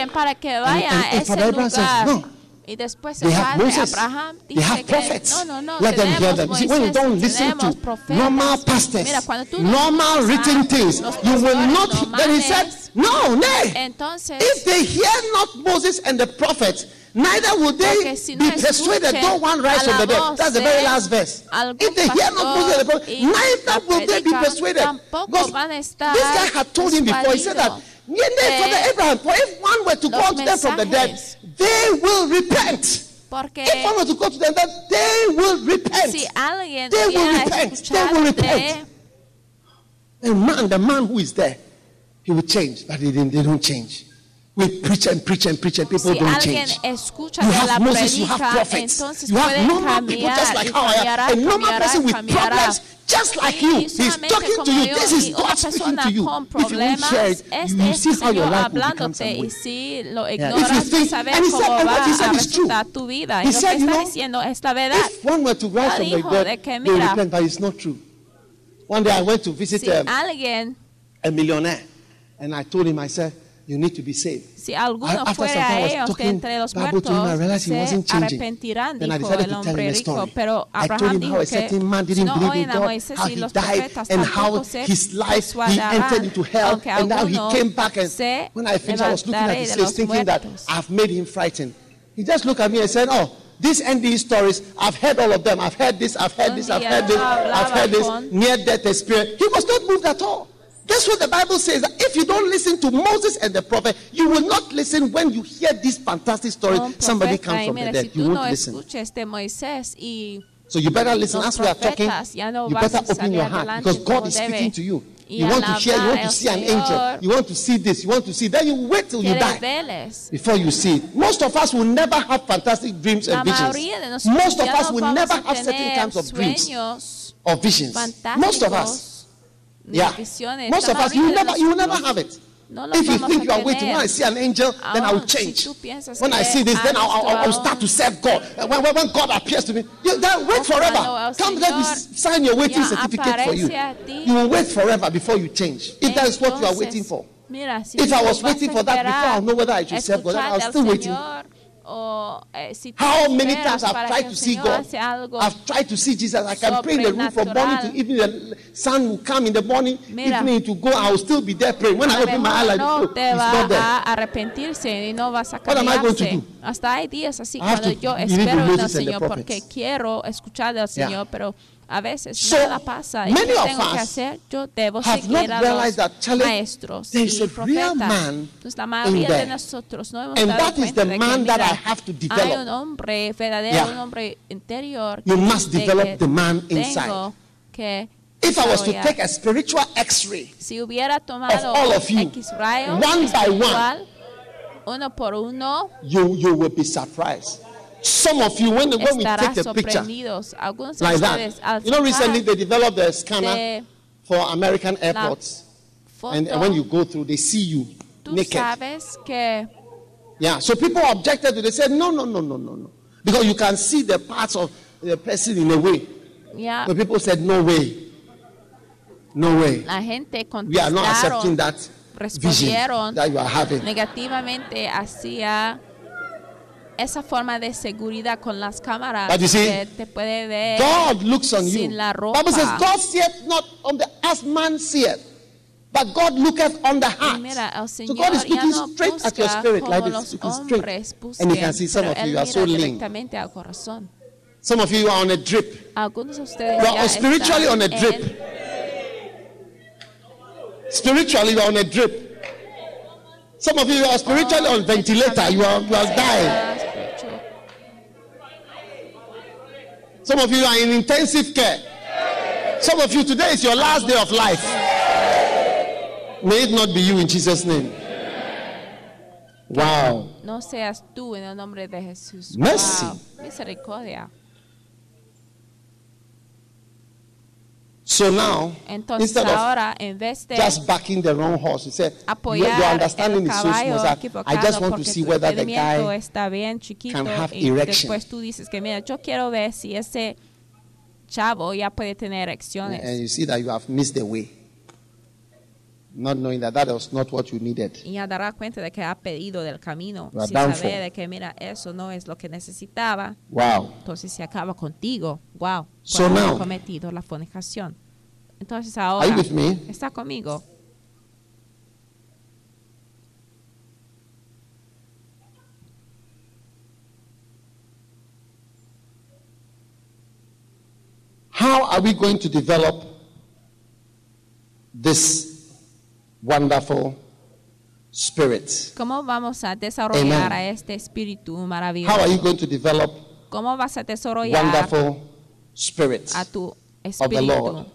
And- and- and Father Abraham says, no, Y después They el have padre Moses. Abraham They dice que prophets. no, no, no, Let them hear tenemos. See, when you don't listen tenemos to profetas. normal pastors, Mira, cuando tú normal written things, you will not. Then he said, No, nay. Entonces, If they hear not Moses and the prophets, neither will they si no be persuaded, though one rise from the dead. That's the very last verse. If they hear not Moses and the prophets, neither will they be persuaded. Because van a estar this guy had told him before, he said that, "Yeah, for the eh, Abraham, for if one were to go unto them from the dead. They will repent. porque If one were to go to them, then they will repent. si alguien They will repent. They will repent. The man, the man who is there, he will change, but they, they don't change. We preach and preach and preach and people si don't change. escucha You have Moses, you have prophets. You have normal people just like how I am. A normal person with problems just like you. He's talking to you. yo, This is God speaking to you. If you won't share it, you, es see how your life will become some way. Yeah. If you think- and he said- and what he said is true. He said, you know. If one were to rise from the dead, they will mira, repent, but it's not true. One day I went to visit Si um, a millionaire, and I told him, I said, you need to be saved si alguno After fuera a ellos de entre los muertos, se arrepentirán, dijo el hombre rico. Pero Abraham dijo que no oyen a Moisés y los profetas tampoco se persuadarán, aunque alguno se levantaré de los muertos. I've made him frightened. He just looked at me and said, oh, these NDE stories, I've heard all of them. I've heard this, I've heard this, I've heard this, I've heard this, near death experience. He was not moved at all. That's what the Bible says. That if you don't listen to Moses and the prophet, you will not listen when you hear this fantastic story. un Somebody profeta, comes from the mira, dead. si You tú no won't listen. escuches de Moisés y So you better listen. As we are talking, no you better open your heart because God is debe. speaking to you. You want to hear, you want to see an angel, you want to see this, you want to see. Then you wait till you die before you see it. Most of us will never have fantastic dreams and visions. mayoría de nosotros Most of us will never have certain kinds of dreams or visions. Most of us. Yeah. Most of us, you never, you will never have it. no If you think you are waiting, when I see an angel, then I will Aún si change. When I see this, then I'll, I'll, I'll start to serve God. When, when, God appears to me, you, then wait forever. Come, let me sign your waiting certificate for you. aparece a ti. You will wait forever before you change. If that is what you are waiting for. Mira, si If I was waiting for that before, I'll know whether I should serve God. I was still waiting. O, eh, si How many times I've tried to see God? I've tried to see Jesus. I can pray in the room from morning to evening. The sun will come in the morning, Mira. evening to go. I will still be there praying. When I open my eye, like, no oh, te va not there. a arrepentirse y no vas a cambiarse. Hasta hay días así cuando yo espero en el Señor porque quiero escuchar Yeah. Señor, pero a veces So, nada pasa. ¿Y many qué of tengo que hacer? Yo debo seguir a los maestros y profetas. Entonces la mayoría de nosotros no hemos And dado that is cuenta the de que, man that mira, I have to hay develop. un hombre verdadero, Yeah. un hombre interior. You must de develop que the man tengo inside. que If I was to take a spiritual x-ray Si hubiera tomado Of all of you, one by one, uno por uno, you, you will be surprised. Some of you, when, when we take a picture sorprendidos. Algunos de like that, you know, recently they developed a scanner for American airports. And, when you go through, they see you naked. Yeah, so people objected to it. They said, no, no, no, no, no, no. Because you can see the parts of the person in a way. Yeah. But people said, no way. No way. la gente We are not accepting that vision that you are having. negativamente hacia esa forma de seguridad con las cámaras But you see, que te puede ver God looks on you. la ropa. Bible says, God seeth not on the as man seeth, but God looketh on the heart. mira, So God is looking no straight at your spirit like this, looking straight. And you can see some of you are so lean. directamente al corazón. Some of you are on a drip. Algunos de ustedes You are spiritually on a drip. Spiritually, you are on a drip. Some of you are spiritually on ventilator. You are, you are dying. Some of you are in intensive care. Some of you, today is your last day of life. May it not be you in Jesus' name. Wow. No seas tú en el nombre de Jesús. Mercy. Wow. Misericordia. So now, Entonces instead of ahora, en vez de just backing the wrong horse, you said, your, your el understanding is so small that I just want to see whether the guy está bien chiquito can have y erection. después tú dices que mira, yo quiero ver si ese chavo ya puede tener and erecciones you see that you have missed the way. Not knowing that that was not what you needed. Y ya dará cuenta de que ha pedido del camino sin de que, mira, eso no es lo que necesitaba. Wow. Entonces se acaba contigo. Wow. So now- cometido la fornicación. Entonces Are you with me? está conmigo. How are we going to develop this wonderful spirit? ¿Cómo vamos a desarrollar Amen. a este espíritu How are maravilloso? you going to develop ¿Cómo vas a desarrollar wonderful spirit a tu of the espíritu? Lord?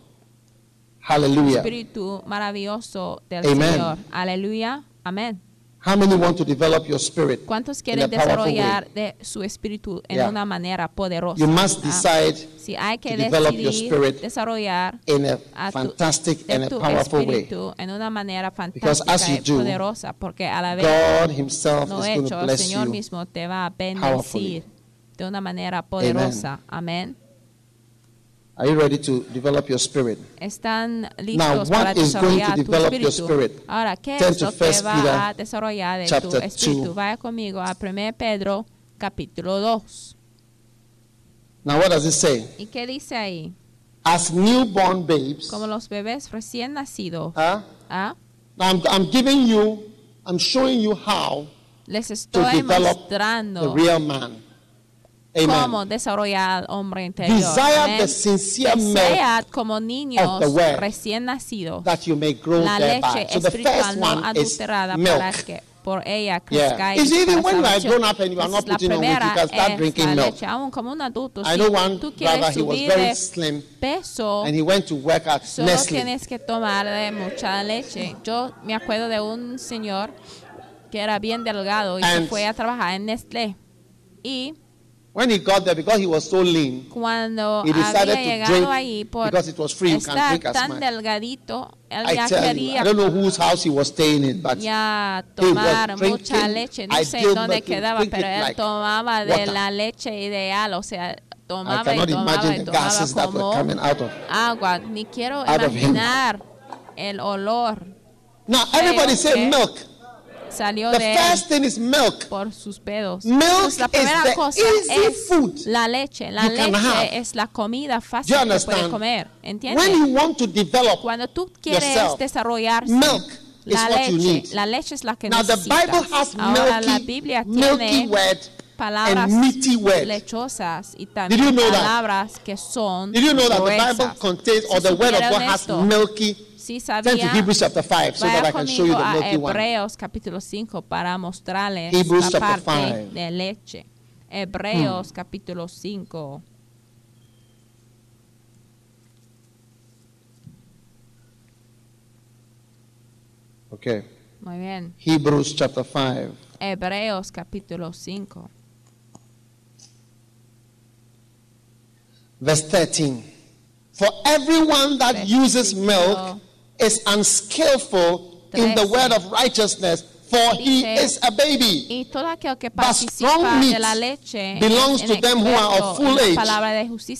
Hallelujah. Espíritu maravilloso del Amen. Señor. Aleluya. Amén. How many want to develop your spirit? ¿Cuántos in quieren desarrollar de su espíritu en Yeah. una manera poderosa? You must Ah, decide Si hay que to develop your spirit desarrollar in a tu, fantastic and a powerful way. en una manera fantástica as you y do, poderosa, porque a la vez God Himself lo hecho, el Señor mismo te va a powerfully. bendecir de una manera poderosa. Amén. Are you ready to develop your spirit? Están Now, listos what para is going to desarrollar tu develop your espíritu. spirit? Ahora, ¿qué Turn es to lo que Peter va a desarrollar de tu espíritu? Vaya conmigo a 1 Pedro capítulo 2. Now, what does it say? ¿Y qué dice ahí? As newborn babes, Como los bebés recién nacidos. ¿ah? Now I'm, I'm giving you, I'm showing you how Les to estoy develop the real man. Cómo Amen. desarrollar hombre interior. Desire the sincere Desead como niños recién nacidos that you may grow la leche So espiritual no adulterada para que por ella Yeah. crezca It's even when you are grown up and you are not putting on weight, you can start es drinking milk. Aún como un adulto, I know one brother, he was very slim peso, and he went to work at solo Nestle. tienes que tomar mucha leche. Yo me acuerdo de un señor que era bien delgado y se fue a trabajar en Nestlé. Y When he got there, because he was so lean, cuando He decided había to drink ahí por because it was free, you can drink as much. delgadito, él I ya tell you, quería I don't know whose house he was staying in, but ya he was tomar drinking mucha leche, no sé dónde quedaba, pero él like tomaba de water. la leche ideal, o sea, I tomaba y cannot tomaba imagine y the tomaba gases that were como coming out of. agua, ni quiero imaginar el olor Now everybody say milk. Salió The de él first thing is milk. por sus pedos. Milk Entonces, la is primera the cosa easy es food la leche. La you can have. leche es la comida fácil que comer. ¿Entiendes? When you want to develop, Cuando tú quieres yourself, milk is la what you leche, need. la leche es la que now the necesitas. Bible has Ahora la milky, Biblia milky tiene palabras and meaty word. lechosas y también you know that? palabras que son Did you know that the. Bible contains, or Si the word of God has milky? Sí sabía. Hebrews chapter 5 so that I can show you the a. Hebreos capítulo 5 para mostrarles Hebrews la chapter parte five. de leche. Hebreos Hmm. capítulo 5. Okay. Muy bien. Hebrews chapter 5. Hebreos capítulo 5. Verse 13. For everyone that uses milk is unskillful Tres. in the word of righteousness, for Dice, he is a baby. Y todo aquel que but strong meat de la leche belongs to them who are of full age,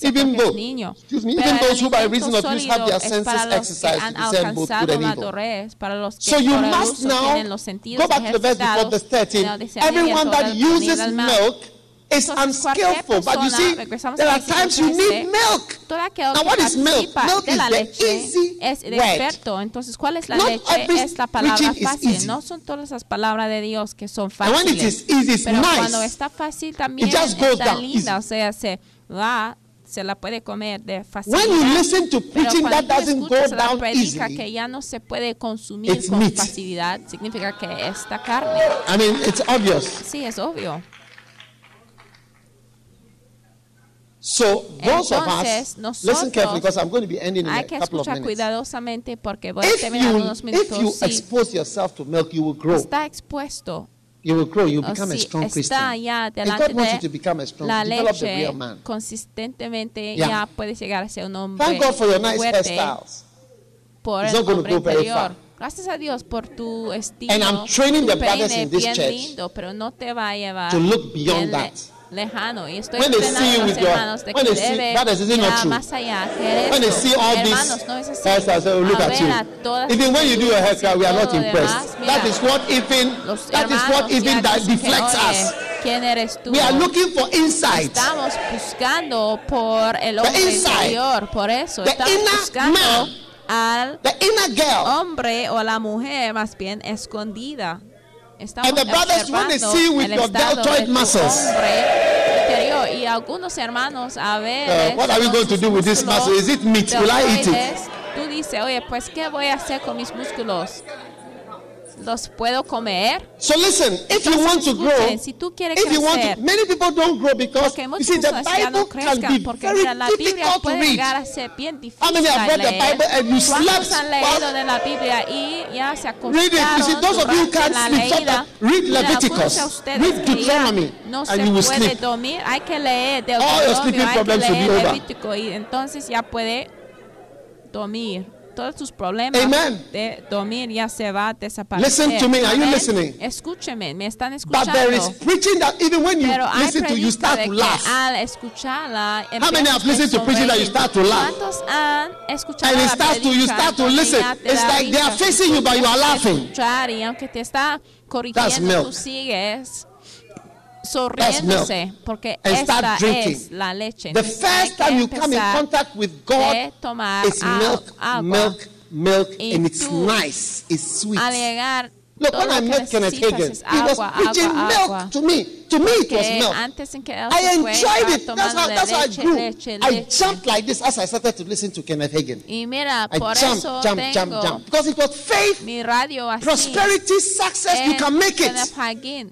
even though, niño. excuse me, even those who by reason of use have their senses exercised to discern both good and evil. So you must now go back to the verse before the 13. Everyone that uses milk is Entonces, unskillful. But you see, there are times you need milk. Now, what is milk? Milk is the easy es. Entonces, ¿cuál es la Not leche? every Es la palabra fácil. No son todas las palabras de Dios que son when fáciles. is easy, it's Pero nice. cuando está fácil también está linda. O sea, se va, se la puede comer de When facilidad. you listen to Pero preaching cuando that doesn't go la easily, que ya no se puede consumir It's con meat. facilidad, significa que esta carne. I mean, it's obvious. Sí, es obvio. So those of Entonces, us, listen carefully because I'm going to be ending in a que couple of escuchar minutes. cuidadosamente porque voy a If terminar you, unos if you minutos. Si expose yourself to milk, you will grow. está expuesto You will grow. You o become a si strong está Christian. ya God wants you to become a strong, la develop the real man. consistentemente Yeah. ya puedes llegar a ser un hombre Thank God for your nice fuerte hairstyles. por It's el not gonna hombre go very interior. far. Gracias a Dios por tu estilo. And I'm training tu the brothers peine in this bien church lindo, pero no te va a llevar to look beyond bien le- that. Lejano y estoy When they see you entrenando a los hermanos de que debe más allá que When they see all hermanos no es así oh, look A at a you. Even when you do your hair y cry, we are not impressed. demás, That is what even that is what even that deflects "Oye, us. ¿Quién eres tú? We are looking for insight. Estamos buscando por el hombre interior, por eso The estamos inner buscando man. al The inner girl. hombre o la mujer más bien escondida. Estamos And the brothers, when they see with el your deltoid muscles. interior y algunos hermanos a ver Uh, what are we going to do with this muscle? Is it meat? Will I eat it? Tú dices, oye, pues ¿qué voy a hacer con mis músculos? ¿Los puedo comer? So listen, if you want to grow, Escuchen, si tú quieres if you want to, many people don't grow because porque you see the Bible no can crezcan be porque very mira, la Biblia difficult to puede llegar a ser bien have read the. Bible and you ¿Cuántos slept han leído while- de la Biblia y ya se Read it. You see, those of you can't la sleep, leída? read Leviticus, read Deuteronomy, no and se you will puede sleep. dormir, hay que leer All your Deuteronomio, sleeping hay que problems will be leer over. Levítico y entonces ya puede dormir. Todos tus problemas Amen. de dormir ya se va a desaparecer. Listen to me. Are you listening? Escúcheme, me están But escuchando. there is preaching that even when you Pero listen to, you start to laugh. al escucharla, How many have listened to preaching that you start to laugh? ¿Cuántos han escuchado And it starts to, you start to listen. It's like they are facing you, but you are laughing. Y aunque te está That's corrigiendo, milk. tú sigues sonriéndose porque esta es la leche. The first time you come in contact with God is milk, milk, milk, Y and it's nice, it's sweet. Al llegar, Look, todo when I met Kenneth es he was agua, preaching agua, milk agua. to me. To me, it was milk. antes en que él I enjoyed it. That's how, that's how I grew. leche, I jumped like this as I started to listen to Kenneth Hagin. Mira, I jumped, eso jump, tengo jump, jump. Because it was faith, mi radio así. prosperity, success. You can make it.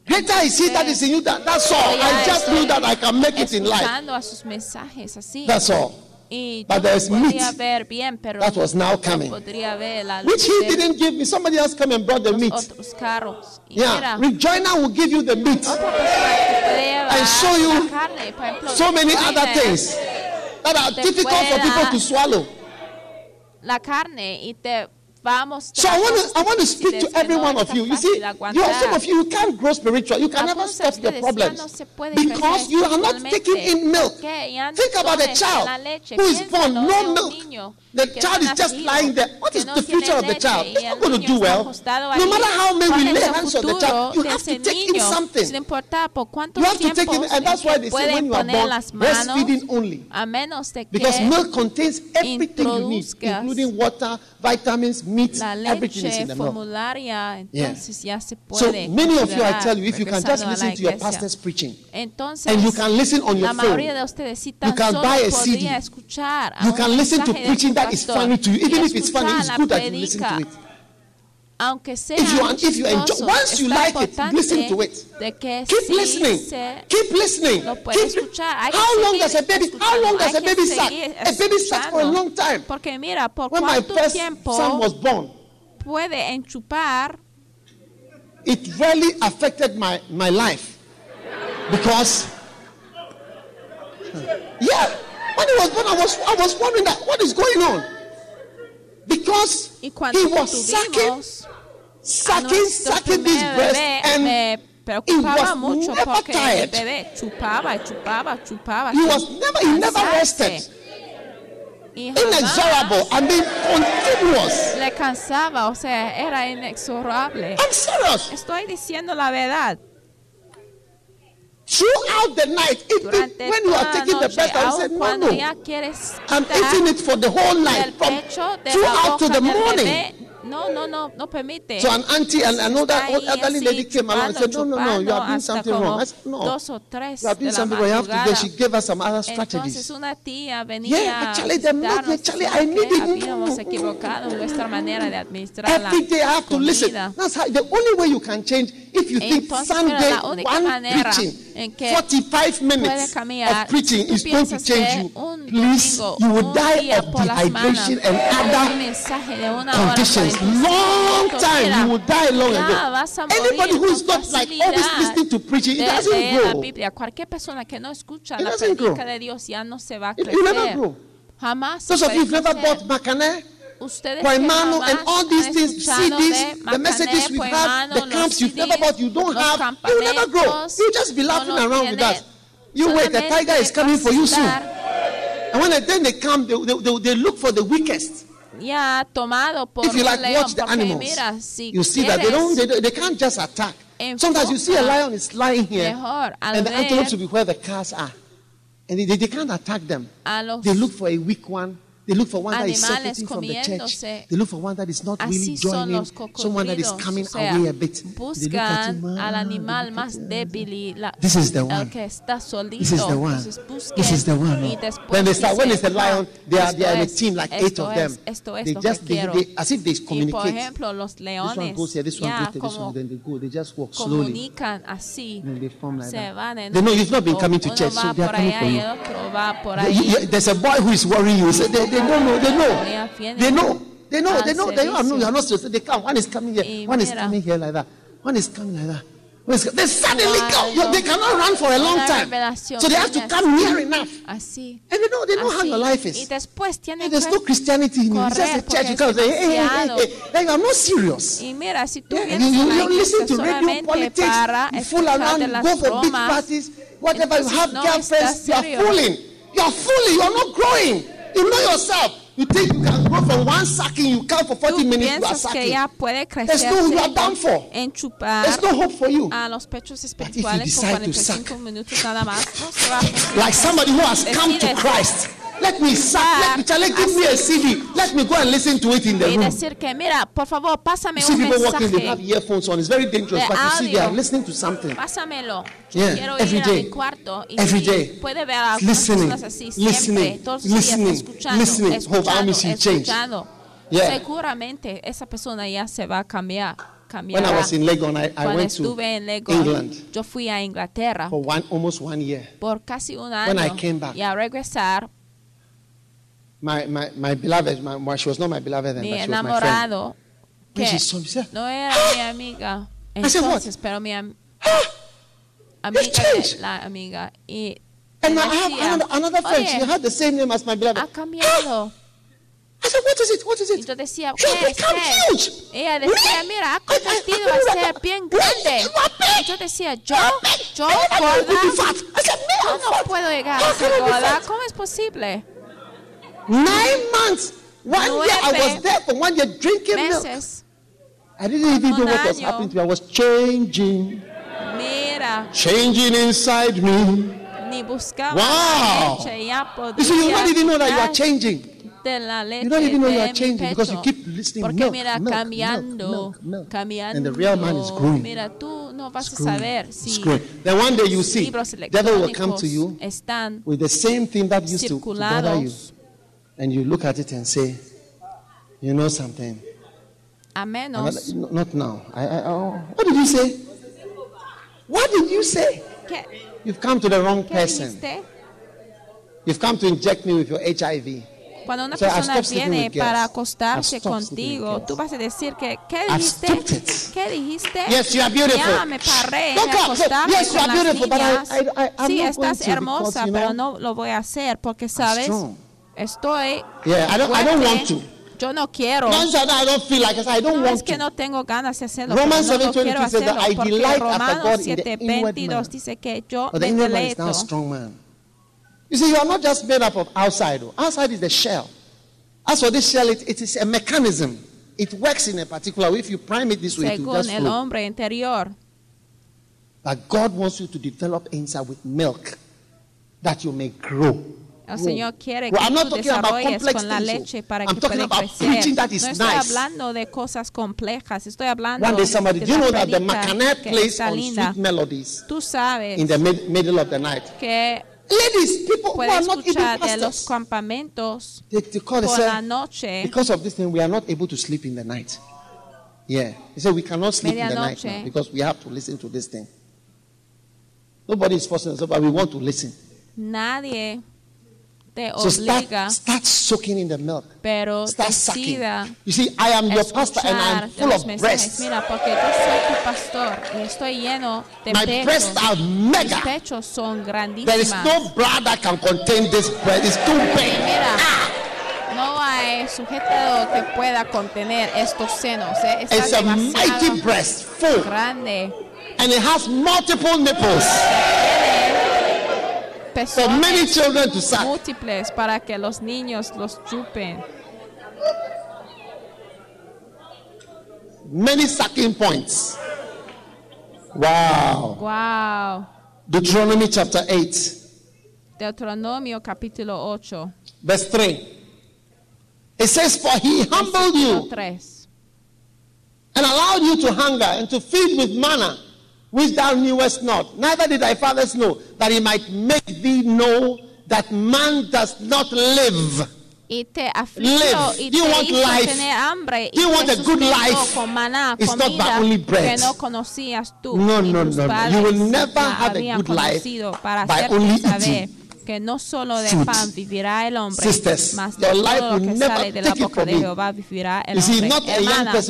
Greater is He that is in you. That, that's all. I just knew that I can make it in life. a sus mensajes así. That's all. Y But there's meat bien, that was now coming. podría ver la Which He didn't give me. Somebody else came and brought the meat. otros carros. Y Yeah. Rejoiner will give you the meat. otra persona te puede llevar And show you la carne, por ejemplo, So many other things that are difficult for people to swallow. la carne y te va a mostrar So I want to I want to speak to every one of you. You see, you aguantar. some of you you can't grow spiritual. You can never stop your problems no se puede because you are not taking in milk. ¿Por qué? Y antes Think about a child who is born no milk. The child is just lying there. What is the future of the child? It's not going to do well. No matter how many we lay hands on the child, you have to take in something. Sin importar por cuánto You have to take in, and that's why they say when you are born, breastfeeding only. a menos de que Because milk contains everything you need, including water, vitamins, meat, la everything leche in the formularia, entonces ya se So many of you, I tell you, if you can just regresando a la listen to your pastor's preaching, Entonces, and you can listen on your la mayoría phone, de ustedes si tan You can solo buy a CD. escuchar a you can listen to preaching that is funny to you. Even if it's funny, it's good that you listen to it. Aunque sea If you, if you enjoy, once you like it, listen to it. Keep sí listening. Keep listening. Keep-. How long does a baby? How long does a baby suck? A baby sucks for a long time. Porque mira, por When my first son was born, puede enchupar it really affected my, my life because [LAUGHS] yeah when he was born i was i was wondering that what is going on because he was sucking sucking sucking this breast and preocupaba was mucho never porque tired. el bebé chupaba, chupaba, chupaba. he was never he never rested inexorable i mean continuous le cansaba, o sea, era inexorable. i'm serious Estoy diciendo la verdad. throughout the night even when you are taking the breast I said, no, no. I'm eating it for the whole night from throughout to the morning no, no, no, no permite. So an auntie and an older, Está old elderly lady came along and said, No, no, no, you doing hasta something wrong. I said, No, Dos o tres you are doing de la something wrong. You have to madrugada. she gave us some other Entonces strategies. una tía venía Yeah, actually, the visitarnos actually, I need it. habíamos equivocado en nuestra manera de administrar la Every day I have to listen. That's how, the only way you can change If you think Sunday one preaching, 45 minutes of preaching is going to change you, please, you will die of dehydration and other conditions. Long time, you will die long ago. Anybody who is not like always listening to preaching, it doesn't grow. Cualquier persona que no escucha la predica de Dios ya no se va a crecer. Jamás. Those of you who've never bought Macané, Ustedes Poemano, and all these things, CDs, the messages had, Poemano, the camps you've never bought, you don't have, you will never grow. You'll just be laughing around with us. You wait, the tiger is coming for you soon. And when they, then they come, they, they, they, they look for the weakest. Ya tomado por If you like león, watch the animals, mira, si you see that they don't they, they can't just attack. Sometimes you see a lion is lying here, mejor and the ver antelopes will be where the cars are, and they, they can't attack them. los They look for a weak one. They look for one that is separating from the church. They look for one that is not really joining. Someone that is coming o sea, away a bit. They look at buscan him, al ah, animal look más débil la, This is the one. que está solito. This is the one. Entonces This is the one. no. When they start, when it's the lion, they are, they are in a team like eight of them. They just they, they, as if they y por communicate. ejemplo, los This one leones goes here, this one goes there, this one, then they go. They just walk slowly. comunican así. And they form like that. van They know you've not been coming to church, so they are coming for y you. el otro va por You- ahí. you- there's a boy who is worrying you. They, don't know. They know. They know. They know. They know. They know. No, servicio. you are not to. They come. One is coming here. One is coming here like that. One is coming like that. They suddenly come. They cannot run for a long time. So they have to come near enough. Así. And they know. They know how your life is. And there's no Christianity in you. It's just a church. You come say, hey, hey, hey, hey. You are not serious. Y mira, si tú Yeah, vienes you, you, listen to radio politics, you fool around, you go for big parties, whatever, you have girlfriends, you are fooling. You are fooling, you are not growing. You know yourself. You think you can grow from one sucking, you count for 40 minutes, you are sucking. There's no, you are done for. There's no hope for you. los pechos you decide to 45 suck, minutos nada más. No se va a funcionar. Like somebody who has come to Christ. Let me suck, let give me a CD. Let me go and listen to it in the Y room. decir que, mira, por favor, pásame You see un people walking, they have mensaje. earphones on. It's very dangerous, de but you see they are listening to something. Pásamelo. Yo Yeah, quiero every ir a day. mi cuarto y Every day. puede ver a algunas Listening, personas así siempre, listening, todos los días listening, escuchando, listening. Escuchando, escuchando. Yeah. Seguramente esa persona ya se va a cambiar. When I was in Legon, I, I went to en Legon, England yo fui a Inglaterra for one almost one year. por casi un When I año came back, y al regresar My, my, my beloved, my, well, she was not my beloved then, mi but she was my friend. enamorado When que she saw me, she said, no era mi amiga I said, what? entonces pero mi am- "Ah!" amiga changed. de la amiga y And I have decía, another, another friend. She "Oye, had the same name as my beloved. ha cambiado I said, what is it? What is y it? yo decía She has ¿qué es become qué huge. ella decía mira ha convertido a ser bien grande y yo decía yo yo I don't want to be gorda fat. I said, me, yo I'm no fat. puedo llegar How a ser can I be gorda fat? ¿cómo es posible? Nine months. One year I was there for one year drinking milk. I didn't even know what was happening to me. I was changing, mira changing inside me. ni buscaba Wow. la leche ya You see, you don't even know that you are changing. de la leche You don't even know you are changing because you keep listening. Porque milk, mira, milk, cambiando, milk, milk, cambiando. And the real man is growing. Mira, tú no vas It's a growing. saber si. Then one day you see, devil will come to you with the same thing that used to, bother you, and you look at it and say, you know something. a menos Not, not now. I, I, oh. What did you say? What did you say? You've come to the wrong ¿qué person. dijiste? You've come to inject me with your HIV. Cuando una So persona viene para acostarse contigo, tú vas a decir que ¿qué dijiste? ¿Qué dijiste? Yes, you are beautiful. Ya me paré Look de acostarme Yes, you are las I- niñas. I- sí, estás hermosa, pero no lo voy a hacer porque sabes. Estoy Yeah, I don't, I don't want to. Yo no quiero. That I don't feel like it. I don't No es want que to. no tengo ganas de hacerlo, Romans no 7:22 quiero says that I delight after God in the inward 7:22 man. dice que yo But the inward man is now a strong man. You see, you are not just made up of outside. Outside is the shell. As for this shell, it, it is a mechanism. It works in a particular way. If you prime it this way, it will Según just el flow. hombre interior, But God wants you to develop inside with milk that you may grow. El. Señor quiere Well, que I'm not tú desarrolles con la leche para I'm que talking pueda about preaching crecer. that is No estoy nice. hablando de cosas complejas, estoy hablando One day, somebody, de do you la know that the Macanet plays está on linda. sweet melodies Tú sabes in the mid- middle of the night? que Ladies, people who are not even escuchar de los pastors, campamentos they, they call, they por la noche, because of this thing, we are not able to sleep in the night. Yeah. They say we cannot sleep in the night now because we have to listen to this thing. Nobody is forcing us, but we want to listen. nadie te So start, obliga, start soaking in the milk. pero Start sucking. decida You see, I am your pastor and escuchar I'm de full los of mensajes. breasts. Mira, porque yo soy tu pastor y estoy lleno de My pechos. breasts are Mis mega. pechos son There is no bra that can contain this breast. It's too big. mira, no hay sujeto que pueda contener estos senos. ¿eh? Está It's a mighty breast, full, grande. and it has multiple nipples. For many children to suck. múltiples para que los niños los chupen. Many sucking points. Wow. Wow. Deuteronomy chapter 8, Deuteronomio capítulo 8, verse 3. It says, For he humbled you 3. and allowed you to hunger and to feed with manna, which thou knewest not, neither did thy fathers know, that he might make thee know that man does not live. Y te afligió y Do you te want hizo life? tener hambre y Do you want a good life? con maná, It's not comida by only bread. que no conocías tú No, ni no, tus no, no. padres You will never have a good life conocido para by hacerte only saber eating que no solo de pan vivirá el hombre, Sisters, mas de todo lo que sale de la boca de. Jehová vivirá el hombre. Hermanas,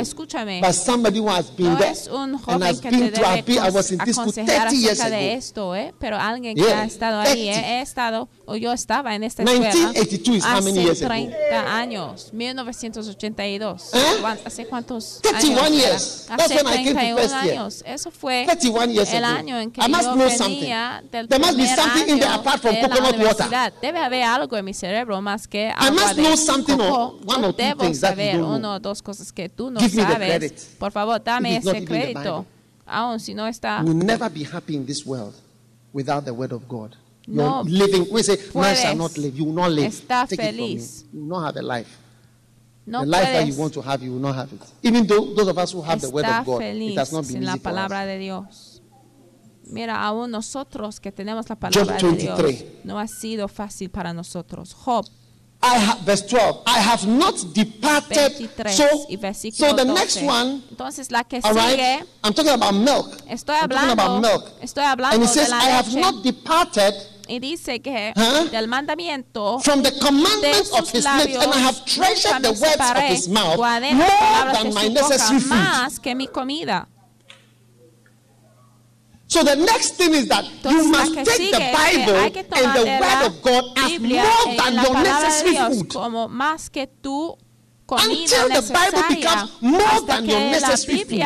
escúchame, but somebody who has been no there es un joven que te debe aconsejar 30 years acerca de esto, ¿eh? pero alguien que ha estado ahí, 30. ¿eh? he estado, o yo estaba en esta escuela 1982 is how many hace years ago? 30 años, 1982. ¿Eh? ¿Cuán- ¿Hace cuántos 31 años? Hace when I came to 31 first year. años. Eso fue 31 years el año en que yo venía del primer año apart from la coconut water. Debe haber algo en mi cerebro más que agua must de know something or coco. one Yo or two debo things that you don't uno o dos cosas que tú no Give me the sabes. credit. Por favor, dame not ese crédito. Aún si no está You will never be happy in this world without the word of God. No You're living, we say, man shall not live. You will not live. Take it from me. feliz. You will not have a life. no the life that you want to have, you will not have it. Even though those of us who have the word of God, it feliz has not been sin la easy for us. palabra de Dios. Mira, aún nosotros que tenemos la palabra Job de Dios, 23. no ha sido fácil para nosotros. Job I ha- verse 12. I have not departed. 23 So, y versículo so the 12. next one, Entonces la que right, I'm talking about milk. estoy I'm talking about hablando, milk. estoy hablando And it de says, la I have leche not departed y dice que Huh? del mandamiento from the de commandments of his lips, and I have treasured the words of his mouth more than my necessary food. más que mi comida. So the next thing is that you Entonces, la must take the que Bible and the word of God as more than your necessary food. como más que tu Until the Bible becomes more than your necessary food.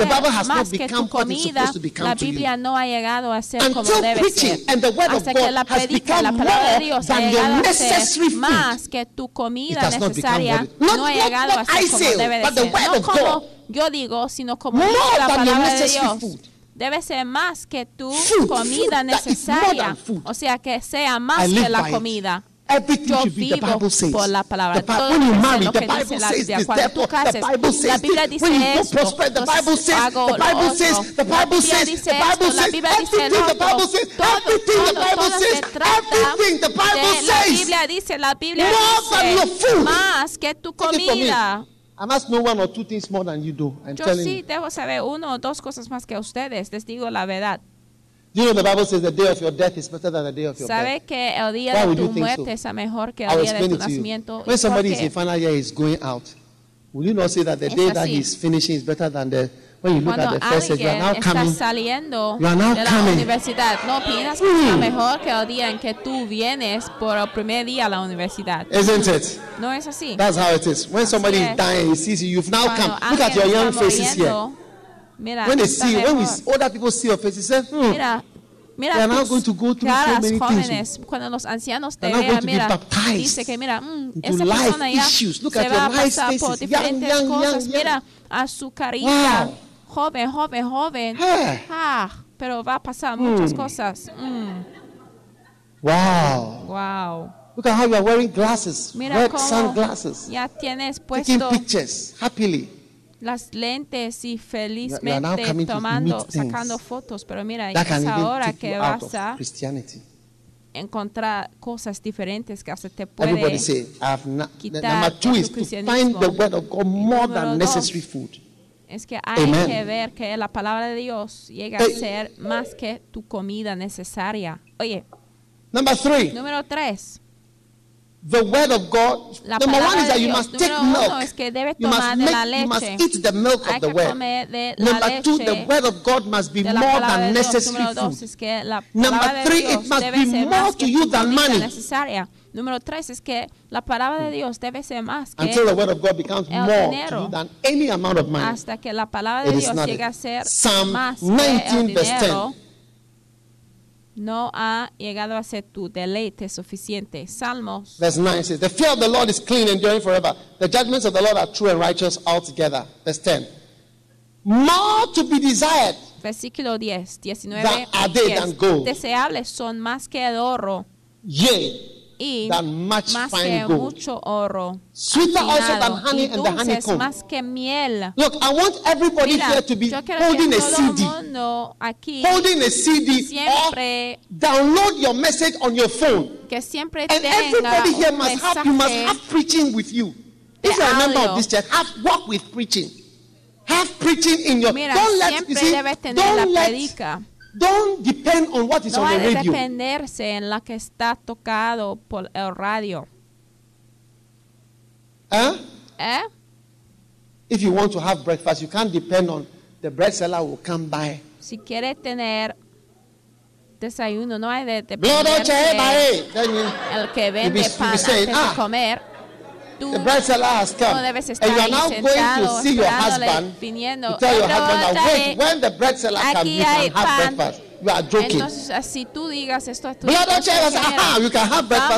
The Bible has not become what it's comida supposed to become la to you. Biblia no ha llegado a ser como Until debe preaching ser and the word of hasta God has la become more Dios than your necessary food. más que tu It comida has not become necesaria what it- not- no ha not llegado a what ser I como say, debe de but the ser word no of como God. yo digo sino como More la than your palabra de Dios food. Debe ser más que tu comida necesaria. O sea, que sea más que la comida. Everything Yo the vivo Bible says. por la palabra. The Todo when you marry, lo the que dice Bible la says Biblia. Cuando tú the cases, la says Biblia dice When you go esto, prosper, the Bible says, the Bible says, the La Bible Biblia says, dice the Bible says, everything the Bible says, everything the Bible says, everything the Bible de la says. Biblia dice, la Biblia dice más que tu comida. I must know one or two things more than you do. I'm Yo telling sí you. debo saber uno o dos cosas más que ustedes, les digo la verdad. You know the Bible says the day of your death is better than the day of your birth. Que el día Why de would tu you think muerte so? es mejor que el día de explain tu it to you. nacimiento. ¿Y When somebody is qué? in final year is going out, will you not say that the Es day that así. he's finishing is better than the when you look Cuando at the first alguien now está coming. saliendo de la coming. universidad, ¿no opinas que Mm. es mejor que el día en que tú vienes por el primer día a la universidad? Isn't it? No es así. That's how it is. When somebody is dying, he sees you, you've now Cuando come. Look at your young está faces here. Mira, When they está see, when we mejor. older people see your faces, say, hmm, Mira, mira They are now going to go through so many things. jóvenes, cuando los ancianos te vean, going to be mira, baptized dice que mira, mm, esa life persona ya issues. Look se at va a pasar por. Young, diferentes young, cosas, young, mira, a su carita, Wow. Joven, joven, joven, Hey. ah, pero va a pasar muchas Hmm. cosas, Mm, wow. wow, Look at how you are wearing glasses, mira red cómo sunglasses, ya tienes taking puesto pictures happily. las lentes y You are now felizmente tomando, sacando fotos, pero mira, es ahora que vas a encontrar cosas diferentes que hasta te puede say, quitar Number two is to find the word of God more than necessary food. Es que hay Amen. que ver que la palabra de Dios llega Hey. a ser más que tu comida necesaria. Oye, Number three, número tres, the word of God. La Number one is that you must take milk. es que You must, make, you must leche. eat the milk hay of the word. Number two, the word of God must be more than necessary food. es que Number three, it must be more to you than money. necesaria. Número tres es que la palabra de Dios debe ser más que Until the word of God becomes el more to dinero. you than any amount of money. hasta que la palabra de Dios llegue a ser Psalm más que 19 el verse dinero. No ha llegado a ser tu deleite suficiente. Salmos Verse 9 says, The fear of the Lord is clean, enduring forever. The judgments of the Lord are true and righteous altogether. Verse 10. More to be desired Versículo 10, 19. Than are they 10. than gold. Deseables son más que el oro yea, y Than much más fine que gold. mucho oro. Sweeter also than honey y and the dulces honeycomb. más que miel. Look, I want everybody Mira, here to be yo quiero holding que a todo CD. mundo aquí Holding a CD siempre or download your message on your phone. que siempre And tenga everybody here un must have, you must mensaje have preaching with you. de If you're a member audio. of this church, have work with preaching. Have preaching in your. Mira, don't let you siempre see. debes tener la Don't let. predica. Don't depend on what is No on the radio. dependerse en la que está tocado por el radio. Huh? ¿Eh? If you want to have breakfast, you can't depend on the bread seller will come by. Si quieres tener desayuno, no hay de eh, dependerse you, el que vende pan antes ah, de comer. Tú the bread seller has come. no debes And estar you are ahí now going sentado to see your esperándole, husband. viniendo. You tell your "Eh, husband that pregúntale, wait, when the bread seller comes, aquí you hay can have pan. breakfast. You are joking. Entonces, así tú digas esto a tu breakfast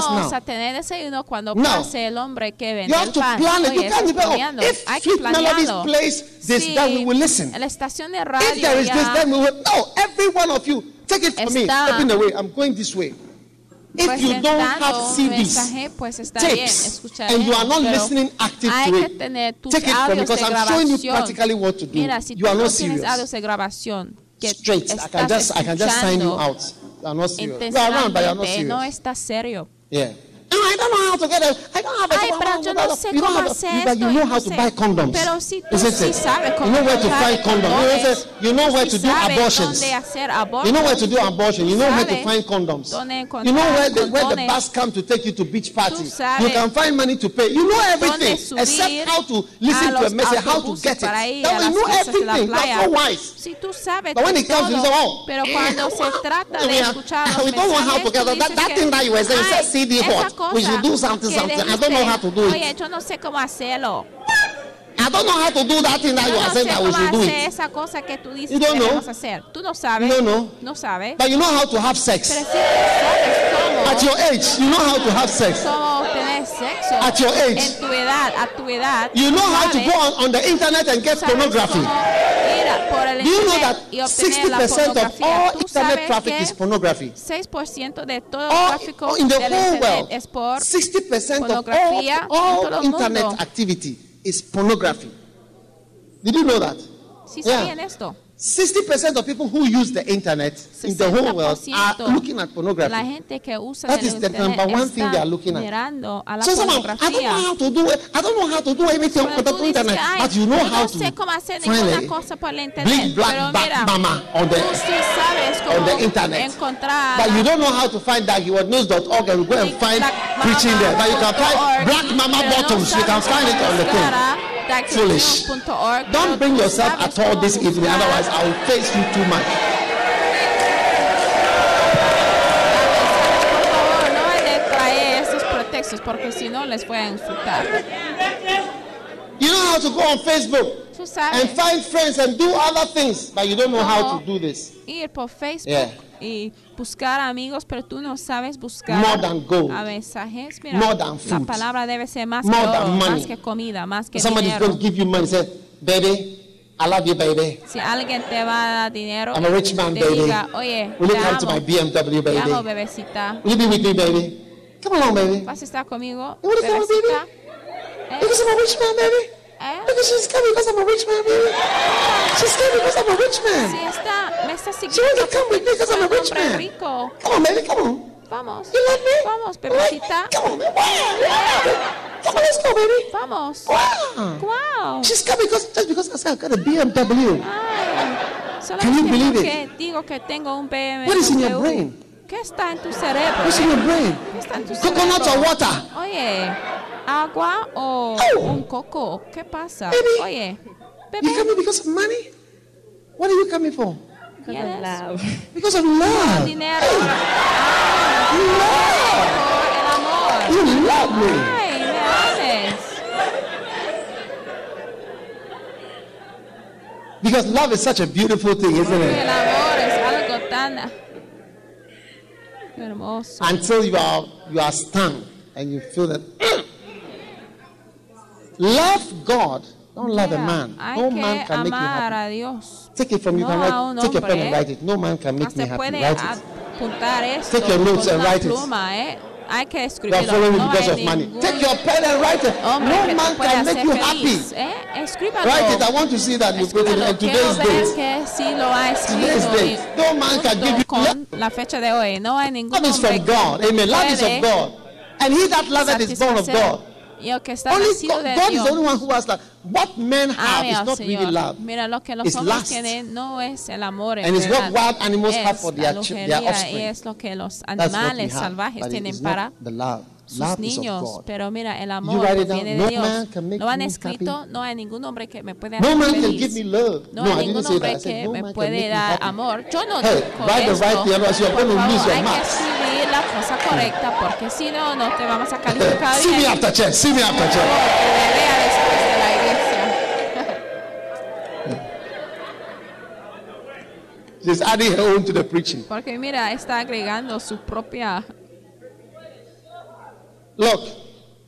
Vamos now. a tener desayuno cuando No. pase el hombre que vende el to pan. plan it. You Oye, can't estás planeando. If Hay que planearlo. plays this, Sí, then we will listen. en la estación de radio If there is ya this, then we will. No, every one of you, take it from me. Step in the way. I'm going this way. If you don't have CDs, mensaje, pues está bien, tapes, escucharemos, and you are not listening active hay to que it, tener tus take it from because I'm showing you practically what to do. Mira, si you tú are no not tienes serious. audios de grabación que Straight. I can just I can just sign you out. You are not serious. You are around, but you are not intencionalmente, no estás serio. Yeah. No, I don't know how to get it. I don't have a Ay, pero yo no sé you cómo have hacer you, you know how no to sé. buy condoms. Pero si tú Isn't sí it? sabes cómo you know where to find condoms. You know, where- you know where si to do abortions. You know where to do abortion. You know where to find condoms. You know where the, where the bus come to take you to beach parties. You can find money to pay. You know everything except how to listen to a message, how to get it. para ir Now a you know cosas de la everything. That's so wise. Si tú sabes But when it comes to todo, this, oh, pero cuando [LAUGHS] se trata de [LAUGHS] we escuchar los we don't know how to mensajes, get. That- that thing that you were saying, "Ay, said CD what? We should do something, something. I don't know how to do it. Como. I don't know how to do that thing that Yo you are saying that we should do it. esa cosa que tú dices You don't know. hacer. Tú no sabes. You don't know. No sabes. But you know how to have sex. Pero si tú sabes cómo, At your age, you know how to have sex. cómo tener sexo At your age. en tu edad, a tu edad, You know how to go on, on the internet and get pornography. Do you know that y obtener la 60% of all internet traffic is pornography? 6% de todo el tráfico in the del whole internet world, es por 60% of all, all internet activity is pornography. Did you know that? si Yeah. sabían esto. 60% of people who use the internet in the whole world are looking at pornography. La gente que usa That is the number one thing they are looking at. mirando a la So someone, I don't know how to do it. I don't know how to do anything on the internet. But you know how to sé cómo find it. cosa por. Big black mira, mama on the on the internet. But you don't know how to find daggyworldnews.org and go and find preaching there. But you can find black mama bottoms. You can find it on the thing. Foolish. Don't bring yourself at all this evening, otherwise I will face you too much. Por favor, no hay de traer esos pretextos porque si no les voy a insultar. You know how to go on Facebook and find friends and do other things, but you don't know how to uh-huh. do this. ir por Facebook Yeah. Y buscar amigos, pero tú no sabes buscar More than gold. a mensajes. Mira, More than la food. palabra debe ser más More que than money. más que comida, más que Somebody's dinero. going to give you money. Say, baby, I love you, baby. Si alguien te va a dar dinero, I'm a rich man, te baby. diga, oye, Will you come to my BMW, te amo, baby? bebecita. Will you be with me, baby? Come along, baby. ¿Vas a estar conmigo? Because I'm a rich man, baby. ¿Eh? Because she's coming because I'm a rich man, baby. She's coming because I'm a rich man. está, me está She wants siguiendo to come with me because I'm a rich man. rico. Come on, baby, come on. Vamos, You love me? vamos, Right? bebecita. Come on, baby. Wow. Come on, let's go, baby. Vamos. Wow. Wow. She's coming because, just because I said I got a BMW. Ay, Can you believe porque digo que tengo un BMW. What is in your brain? ¿Qué está en tu cerebro? What's in your brain? ¿Qué está en tu Coconut cerebro? or water? Oye, agua o Oh. un coco. ¿Qué pasa? Baby. Oye, You bebé, coming because of money? What are you coming for? ¿quieres Because of love. dinero? [GASPS] Ah, por el amor. You love me. Ay, me ames. Because love is such a beautiful thing, isn't El it? amor es algo tan Qué hermoso. until you are you are stung and you feel that. [CLEARS THROAT] love God. Don't love a man. No man can make you happy. Take it from you No can write. Take a pen and write it. No man can No make me happy. Write it. Take your notes and write it. Pluma, ¿eh? Hay que You are following me because of money. Take your pen and write it. No man can make you happy. ¿eh? Write it. I want to see that you put it Quiero today's date. que sí lo ha Today's date. No man can give you la fecha de hoy. No hay ningún Love is from God. Amen. Love is of God. And he that loveth is born of. God. El que está Only nacido God, de God is Dios. the only one who has love. What men have Ame is al not Señor. really love. Mira, lo que los It's hombres lust. tienen no es el amor. en And it's what verdad. wild animals have for their ch- their lujería offspring. y es lo que los That's what we animales have. salvajes But it tienen is para not the love. sus Love is of niños. God. Pero mira, el amor write it down. viene No Dios. man can make Lo han me escrito, happy. no hay ningún hombre que me pueda No hacer man can feliz. give me love. No hay ningún hombre. I said, que no me can puede make me dar happy. amor. Yo no Hey, digo write the right thing, otherwise you're Por going to favor, lose your hay que marks. Cosa correcta porque si no, no te vamos a calificar See me church. See me iglesia. [LAUGHS] She's adding her own to the preaching. Porque mira, está agregando su propia Look,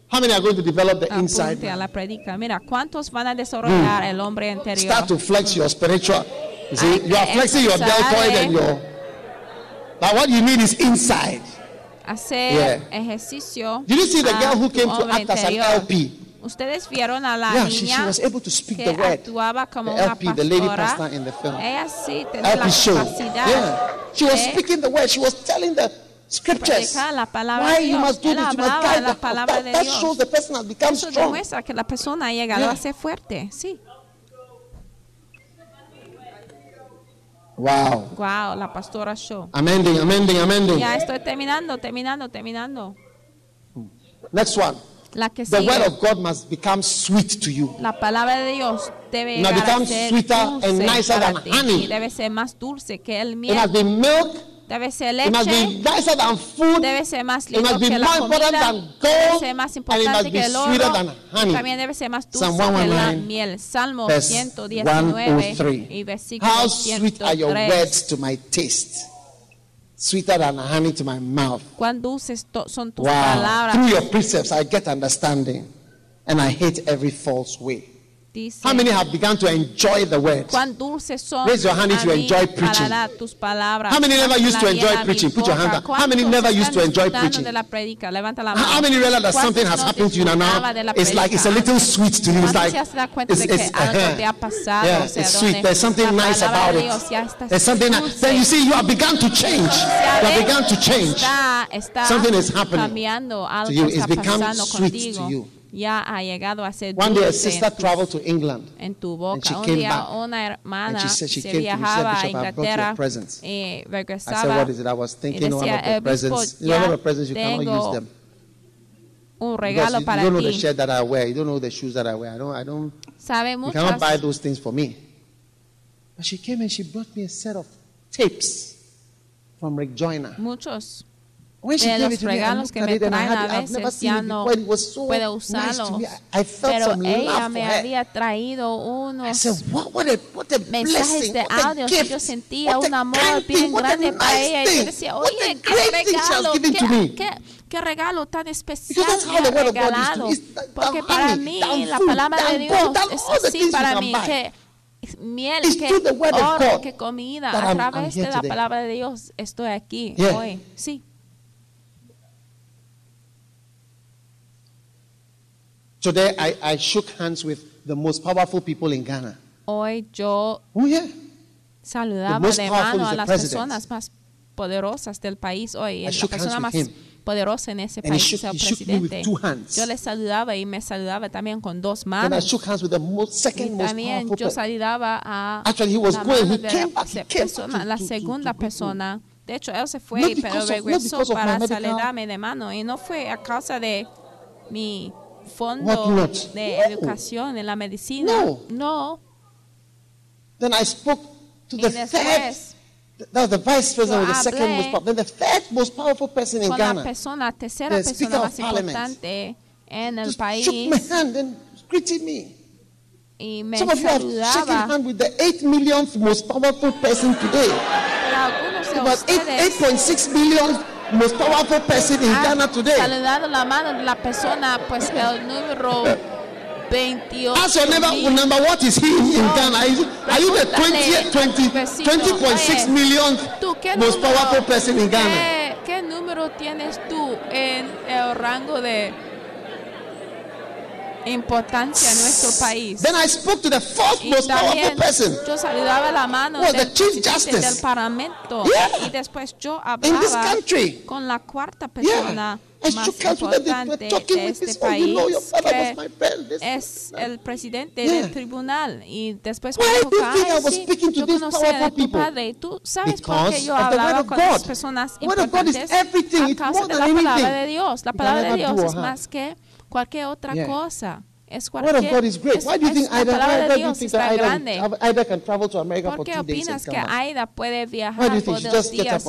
how many are going to develop the inside? a la predica. Mira, ¿cuántos van a desarrollar el hombre interior? Start to flex your spiritual. You see, you are flexing your deltoid and your. But what you need is inside. Hacer Yeah. ejercicio. Did you see the girl who came to act as an. LP? Ustedes vieron a la Yeah, she, she niña was able to speak que the word. actuaba como The una LP, the lady pastora. pastor in the film. Ella sí tenía la LP show. capacidad Yeah. She was speaking the word. She was telling the scriptures. la palabra Why de you Dios. must do Él this, you must guide la the palabra that, de that Dios. shows the person has become Eso strong. demuestra que la persona ha llegado Yeah. a ser fuerte. Sí. Wow. Wow, la pastora show. Ending, I'm ending. Ya estoy terminando, terminando, terminando. Next one. La que The sigue. word of God must become sweet to you. La palabra de Dios debe Now become ser sweeter and nicer than honey. Y debe ser más dulce que el It miel. must be milk. Debe ser It must be nicer than food. Debe ser más It lindo must be que la more important comida. than Debe gold. ser más And it must importante be que el sweeter oro. than honey. También debe ser más dulce Psalm que la miel. Salmo Verse 119 y 103. versículo How sweet are your words to my taste. Sweeter than honey to my mouth. Cuán dulces son tus Wow. palabras. Through your precepts I get understanding. And I hate every false way. Dice, How many have begun to enjoy the word? cuán dulces son Raise your hand if you enjoy preaching. tus palabras. How many never used to enjoy preaching? Put your hand up. How many never used to enjoy preaching? de la predica? Levanta la How many realize that something has happened to you now? disfrutaba de la It's like it's a little sweet to you. It's like ya se da cuenta it's, it's, uh-huh. pasado? yeah, it's sweet. There's something nice about it. Dios ya está There's something. dulce. Then you see, you have begun to change. You have begun to change. Something is happening to you. It's become sweet to you. Ya ha llegado a ser One day, a sister en traveled to England. en tu and boca. she Un came día back. una hermana And she said she se came to me, she said, viajaba a "Bishop, I brought you a Inglaterra present." y I said, What is it? I was y thinking one decía, of the "Eh, presents. You know, a lot ya presents you cannot use tengo them. un regalo you, para you don't know the shirt that I wear. You don't know the shoes that I wear. I don't. I don't. Sabe You cannot buy those things for me. But she came and she brought me a set of tapes from Rick Joyner. muchos de los regalos que me traen a veces ya no puedo felt Pero ella me había traído unos mensajes de audio gift, yo sentía un amor bien grande para ella y yo decía oye qué regalo qué, me. qué, qué regalo tan especial me ha regalado. porque para mí la palabra de Dios es así para mí que miel que oro que comida a través de la palabra de Dios estoy aquí hoy. Sí Today, I, I shook hands with the most powerful people in Ghana. hoy yo Oh, yeah. saludaba most de powerful mano is a las president. personas más poderosas del país hoy. I La shook hands persona with más him. poderosa en ese And país shook- el presidente. Yo le saludaba y me saludaba también con dos manos. shook hands with the most, Y también yo person. saludaba a Actually, he was la going, mano he de came la back, he se- came persona, to- la to- segunda to- persona. De hecho, él se fue, pero regresó of para saludarme de mano. Y no fue a causa de mi fondo not? de No. educación en la medicina. No. No. Then I spoke to the third, that was the vice president, the second most powerful, then the third most powerful person in con la Ghana. persona, tercera the Speaker persona of más Parliament. importante en el Just shook my hand and greeted me. y me Some of you have shaken saludaba. hand with the 8 millionth most powerful person today. About eight- ustedes 8.6 billion most powerful person in ha Ghana today. saludado la mano de la persona, pues el número 28. Ask your neighbor, number what is he in. Ghana? Are you, the 20, 20, Vecino. 20.6 Oye, millionth ¿Tú qué most powerful person in Ghana? ¿Qué, qué número tienes tú en el rango de importancia en nuestro país? Then I spoke to the fourth Y most powerful person. yo saludaba la mano Was del the Chief Justice. del Parlamento Yeah. y después yo hablaba con la cuarta persona Yeah. Más importante de este. Oh, you know, your país que es el presidente Yeah. del tribunal y después Why me dijo do you que, think I "Ay, was sí, yo conocía powerful tu people?" padre y tú sabes por qué yo hablaba con las personas importantes everything. a causa de la palabra anything de Dios la palabra de Dios es más que cualquier otra Yeah. cosa es The word cualquier of God is great. es- Why do you think la Ida, palabra why de do you Dios think grande can travel to America ¿Por for qué two days and opinas que come back? Aida puede Why do viajar you think por she dos días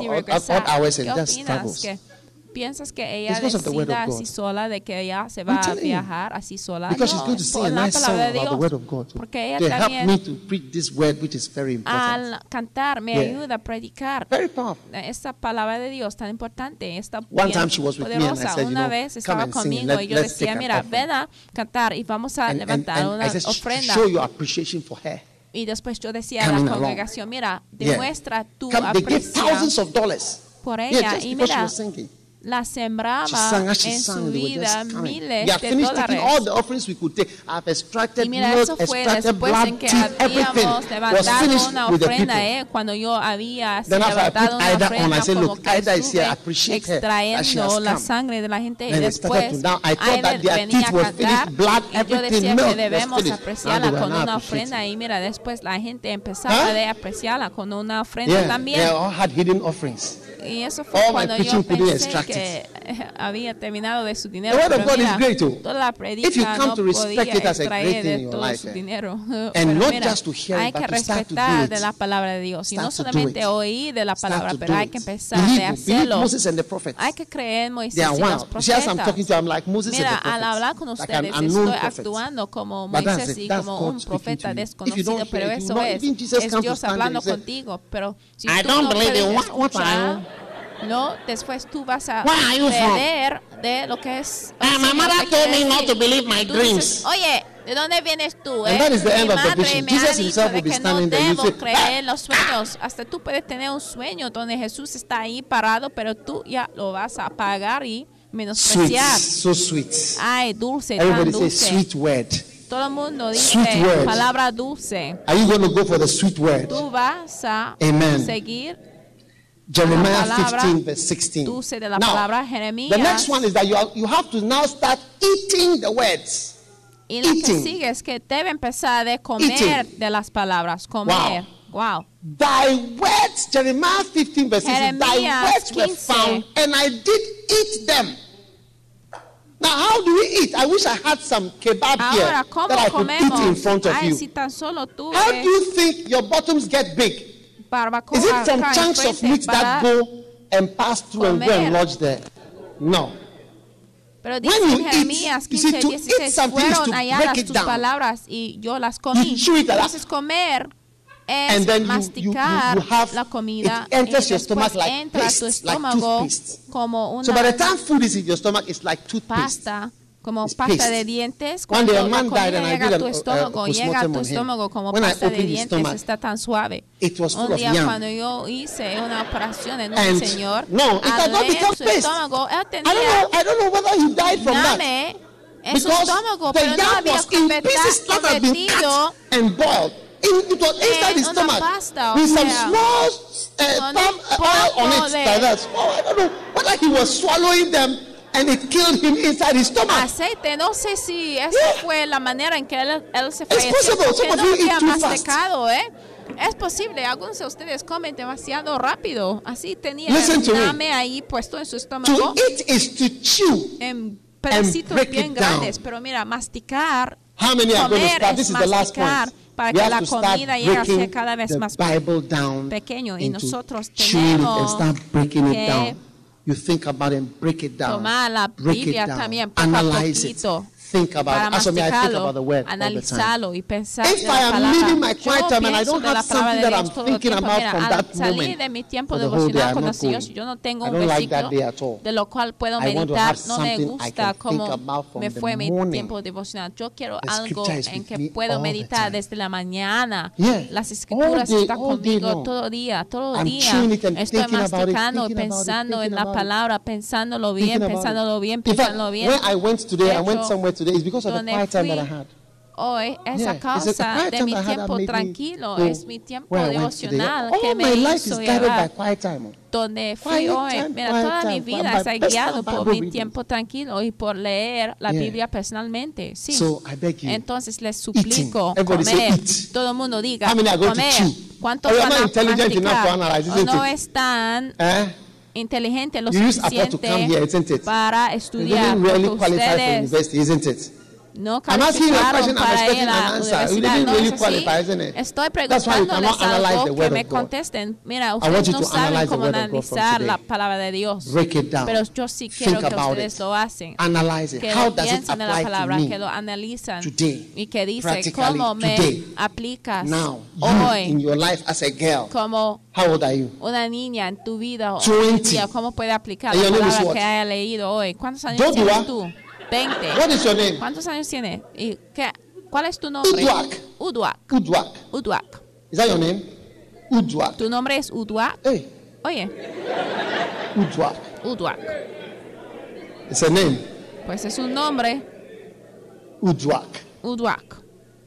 piensas que ella decida así sola de que ella se va a you. viajar así sola? No, por la palabra de Dios. Porque ella también al cantar me Yeah. ayuda a predicar esta palabra de Dios tan importante, esta poderosa. said, Una vez estaba conmigo y yo decía, mira, offering." ven a cantar y vamos a And, levantar and una I said, "Sh- ofrenda. show your appreciation for her. Y después yo decía a la congregación, mira, Yeah. demuestra tu aprecio por ella y mira. La sembraba en su vida miles de all dólares. the offerings we could take. I've extracted Y mira, eso fue después en que habíamos levantado una ofrenda, ¿eh? Cuando yo había levantado una ofrenda, como "Look, que extrayendo la come." sangre de la gente y después their venía a cantar y yo decía que debemos apreciarla con una ofrenda y mira, después la gente empezaba a apreciarla con una ofrenda Yeah, también. they all had hidden offerings. Y eso fue All my cuando yo pensé que [LAUGHS] había terminado de su dinero. The word of pero mira. Toda la predica come no to respect podía it as a extraer de todo su eh, dinero. and Pero not mira, just to hear it, hay que respetar de la palabra de Dios y no solamente oír de la palabra, pero hay que empezar believe hacerlo. Moses and the prophets. Hay que creer en Moisés y los profetas. Mira, al hablar con ustedes estoy actuando como Moisés y como un profeta desconocido, pero eso es, es Dios hablando contigo. Pero si tú no puedes escuchar, no, después tú vas a perder de lo que es. Ah, my mother told me not to believe my dreams. Oye, ¿de dónde vienes tú? Eh? Mi madre me ha dicho de que no debo say, creer en los sueños. Hasta tú puedes tener un sueño donde Jesús está ahí parado, pero tú ya lo vas a apagar y Sweet, menospreciar. so sweet. Ay, dulce, tan dulce. sweet word. Todo el mundo dice palabra dulce. Are you going to go for the sweet word? Tú vas a Amen. seguir Jeremiah palabra 15, verse 16. dulce de la Now, palabra Jeremías. the next one is that you, are, you have to now start eating the words. y que eating. sigue es que debe empezar de comer Eating. de las palabras. Comer. Wow. Thy words, Jeremiah 15, verse 16, thy words were found, and I did eat them. Now, how do we eat? I wish I had some kebab Ahora, here that I could eat in front of Ay, you. si tan solo tú How do you think your bottoms get big? Barbacoa Is it from acá chunks of meat that go and pass through and go and lodge there? No. Pero When dice you en eat, Jeremías you see, 15, to eat 16, something is fueron to halladas break it tus down. palabras y yo las comí. Entonces comer es And then you- masticar you- you have- la comida y your después stomach like entra tu paste, like estómago toothpaste. como una So by the time food is in your stomach, it's like toothpaste. pasta, como pasta de dientes. Cuando llega a tu estómago, llega a tu estómago como pasta de dientes, está tan suave. Un día cuando yo hice una operación en un señor, no, become su estómago, él I don't tenía know. I don't know whether he died from that. llame en su estómago, pero no había convertido una stomach pasta, with some small con palm un oil on it like that. Oh, I don't know whether he was swallowing them and it killed him inside his stomach. aceite. No sé si esa Yeah. fue la manera en que él, él se of no había masticado, ¿eh? Es posible, algunos de ustedes comen demasiado rápido. Así tenía Listen to me. llame ahí puesto en su estómago To eat is to chew. en pedacitos bien down. grandes. Pero mira, masticar, How many are going to comer start? es This is the last masticar para We que la comida llegue a ser cada vez más pequeño y nosotros chewing it and tenemos start breaking it que down. You think about it and break it down. tomar la break Biblia it down. también poco a Analyze it. poquito. Think about para it. As for me, I think masticarlo, about the word all the time. analizarlo y pensar If I am my quiet time and I don't have palabra something de that Dios I'm todo el thinking tiempo. about Mira, from al that salir moment de mi tiempo for the whole day, devocional I'm con not el Señor, going. si yo no tengo I don't like that versículo day at all. de lo cual puedo meditar, no me gusta from me fue mi morning. tiempo devocional. Yo quiero algo en que me puedo meditar desde la mañana. Las escrituras están conmigo todo día, todo día. Estoy masticando pensando en la palabra, pensándolo bien, pensándolo bien, pensándolo bien. I went today, I De went hecho, somewhere today, it's because of the quiet time that I had. Hoy es Yeah, a a causa quiet de mi tiempo tranquilo, es mi tiempo devocional que me hizo is time. donde fui hoy. time, Mira, toda mi vida está guiado por mi tiempo tranquilo y por leer la Yeah. Biblia personalmente. Sí. So I beg you, Entonces les suplico comer. Todo el mundo diga comer. ¿Cuántos Oh, van a isn't no están Eh? Inteligentes lo You here, suficiente para estudiar? really ustedes university, isn't it? No calificaron para. Estoy preguntándoles algo que me contesten. Mira, ustedes no saben cómo analizar la palabra de Dios. Break it down. Pero yo sí quiero que ustedes lo hacen. Analyze it. Que How lo does it piensen en la palabra, que lo analizan today, y que dice practically cómo me aplicas hoy your life as a girl, como how old are you? una niña en tu vida hoy 20. día, cómo puede aplicar la palabra que haya leído hoy. ¿Cuántos años tienes tú? 20. What is your name? ¿Cuántos años tienes? ¿Y qué, cuál es tu nombre? Udwak. Udwak. Udwak. Udwak. Is that your name? Udwak. ¿Tu nombre es Udwak? Hey, Oye, Udwak. Udwak. It's a name. Pues es un nombre, Udwak. Udwak.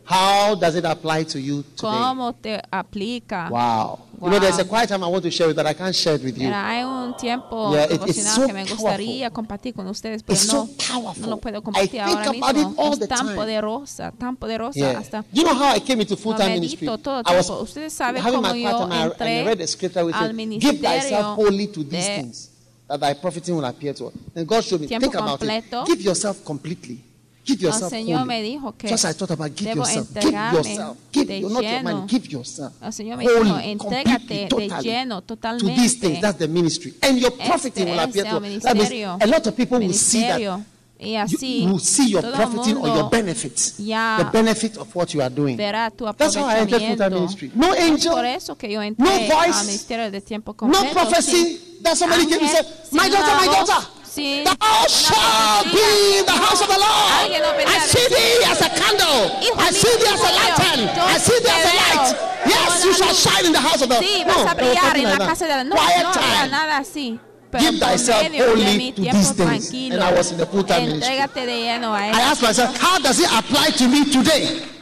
How does it apply to you today? ¿Cómo te aplica? Wow. wow. You know, there's a quiet time I want to share with that I can't share it with you. Mira, hay un tiempo Yeah, it- it's so que me gustaría compartir con ustedes, pero It's no, so powerful. no lo puedo I think ahora about mismo. it all Es the tan time. poderosa, tan poderosa Yeah. hasta You know how I came into full-time ministry? todo I was. Ustedes saben having cómo my yo and I- and read the scripture which al said, Give thyself wholly to these things, that thy profiting will appear to all. Then God showed me, think about it. Give yourself completely. Give El yourself Señor wholly. me dijo que Just I thought about give debo yourself. Give yourself. Give de your, not your lleno. money. Give yourself. El Señor me dijo, entrégate completely, de totally lleno, to these things. That's the ministry. And your profiting Este will appear to el. That means a lot of people will see that Y así, you will see your profiting or your benefits. the benefit of what you are doing. verá tu That's how I entered full-time ministry. No angel, por eso que yo entré no voice, al ministerio de tiempo no prophecy. sin That somebody came and said, My daughter, my daughter. Sin Thou shalt be in the house of the Lord. Alguien no venía I see thee as a candle. I see thee as a lantern. I see thee as a light. Yes, you shall shine in the house of the Sí, No, vas a brillar en la casa de la no, Quiet time. nada así. Give thyself wholly to these things. And I was in the full-time ministry. entrégate de lleno a él. I asked myself, how does it apply to me today?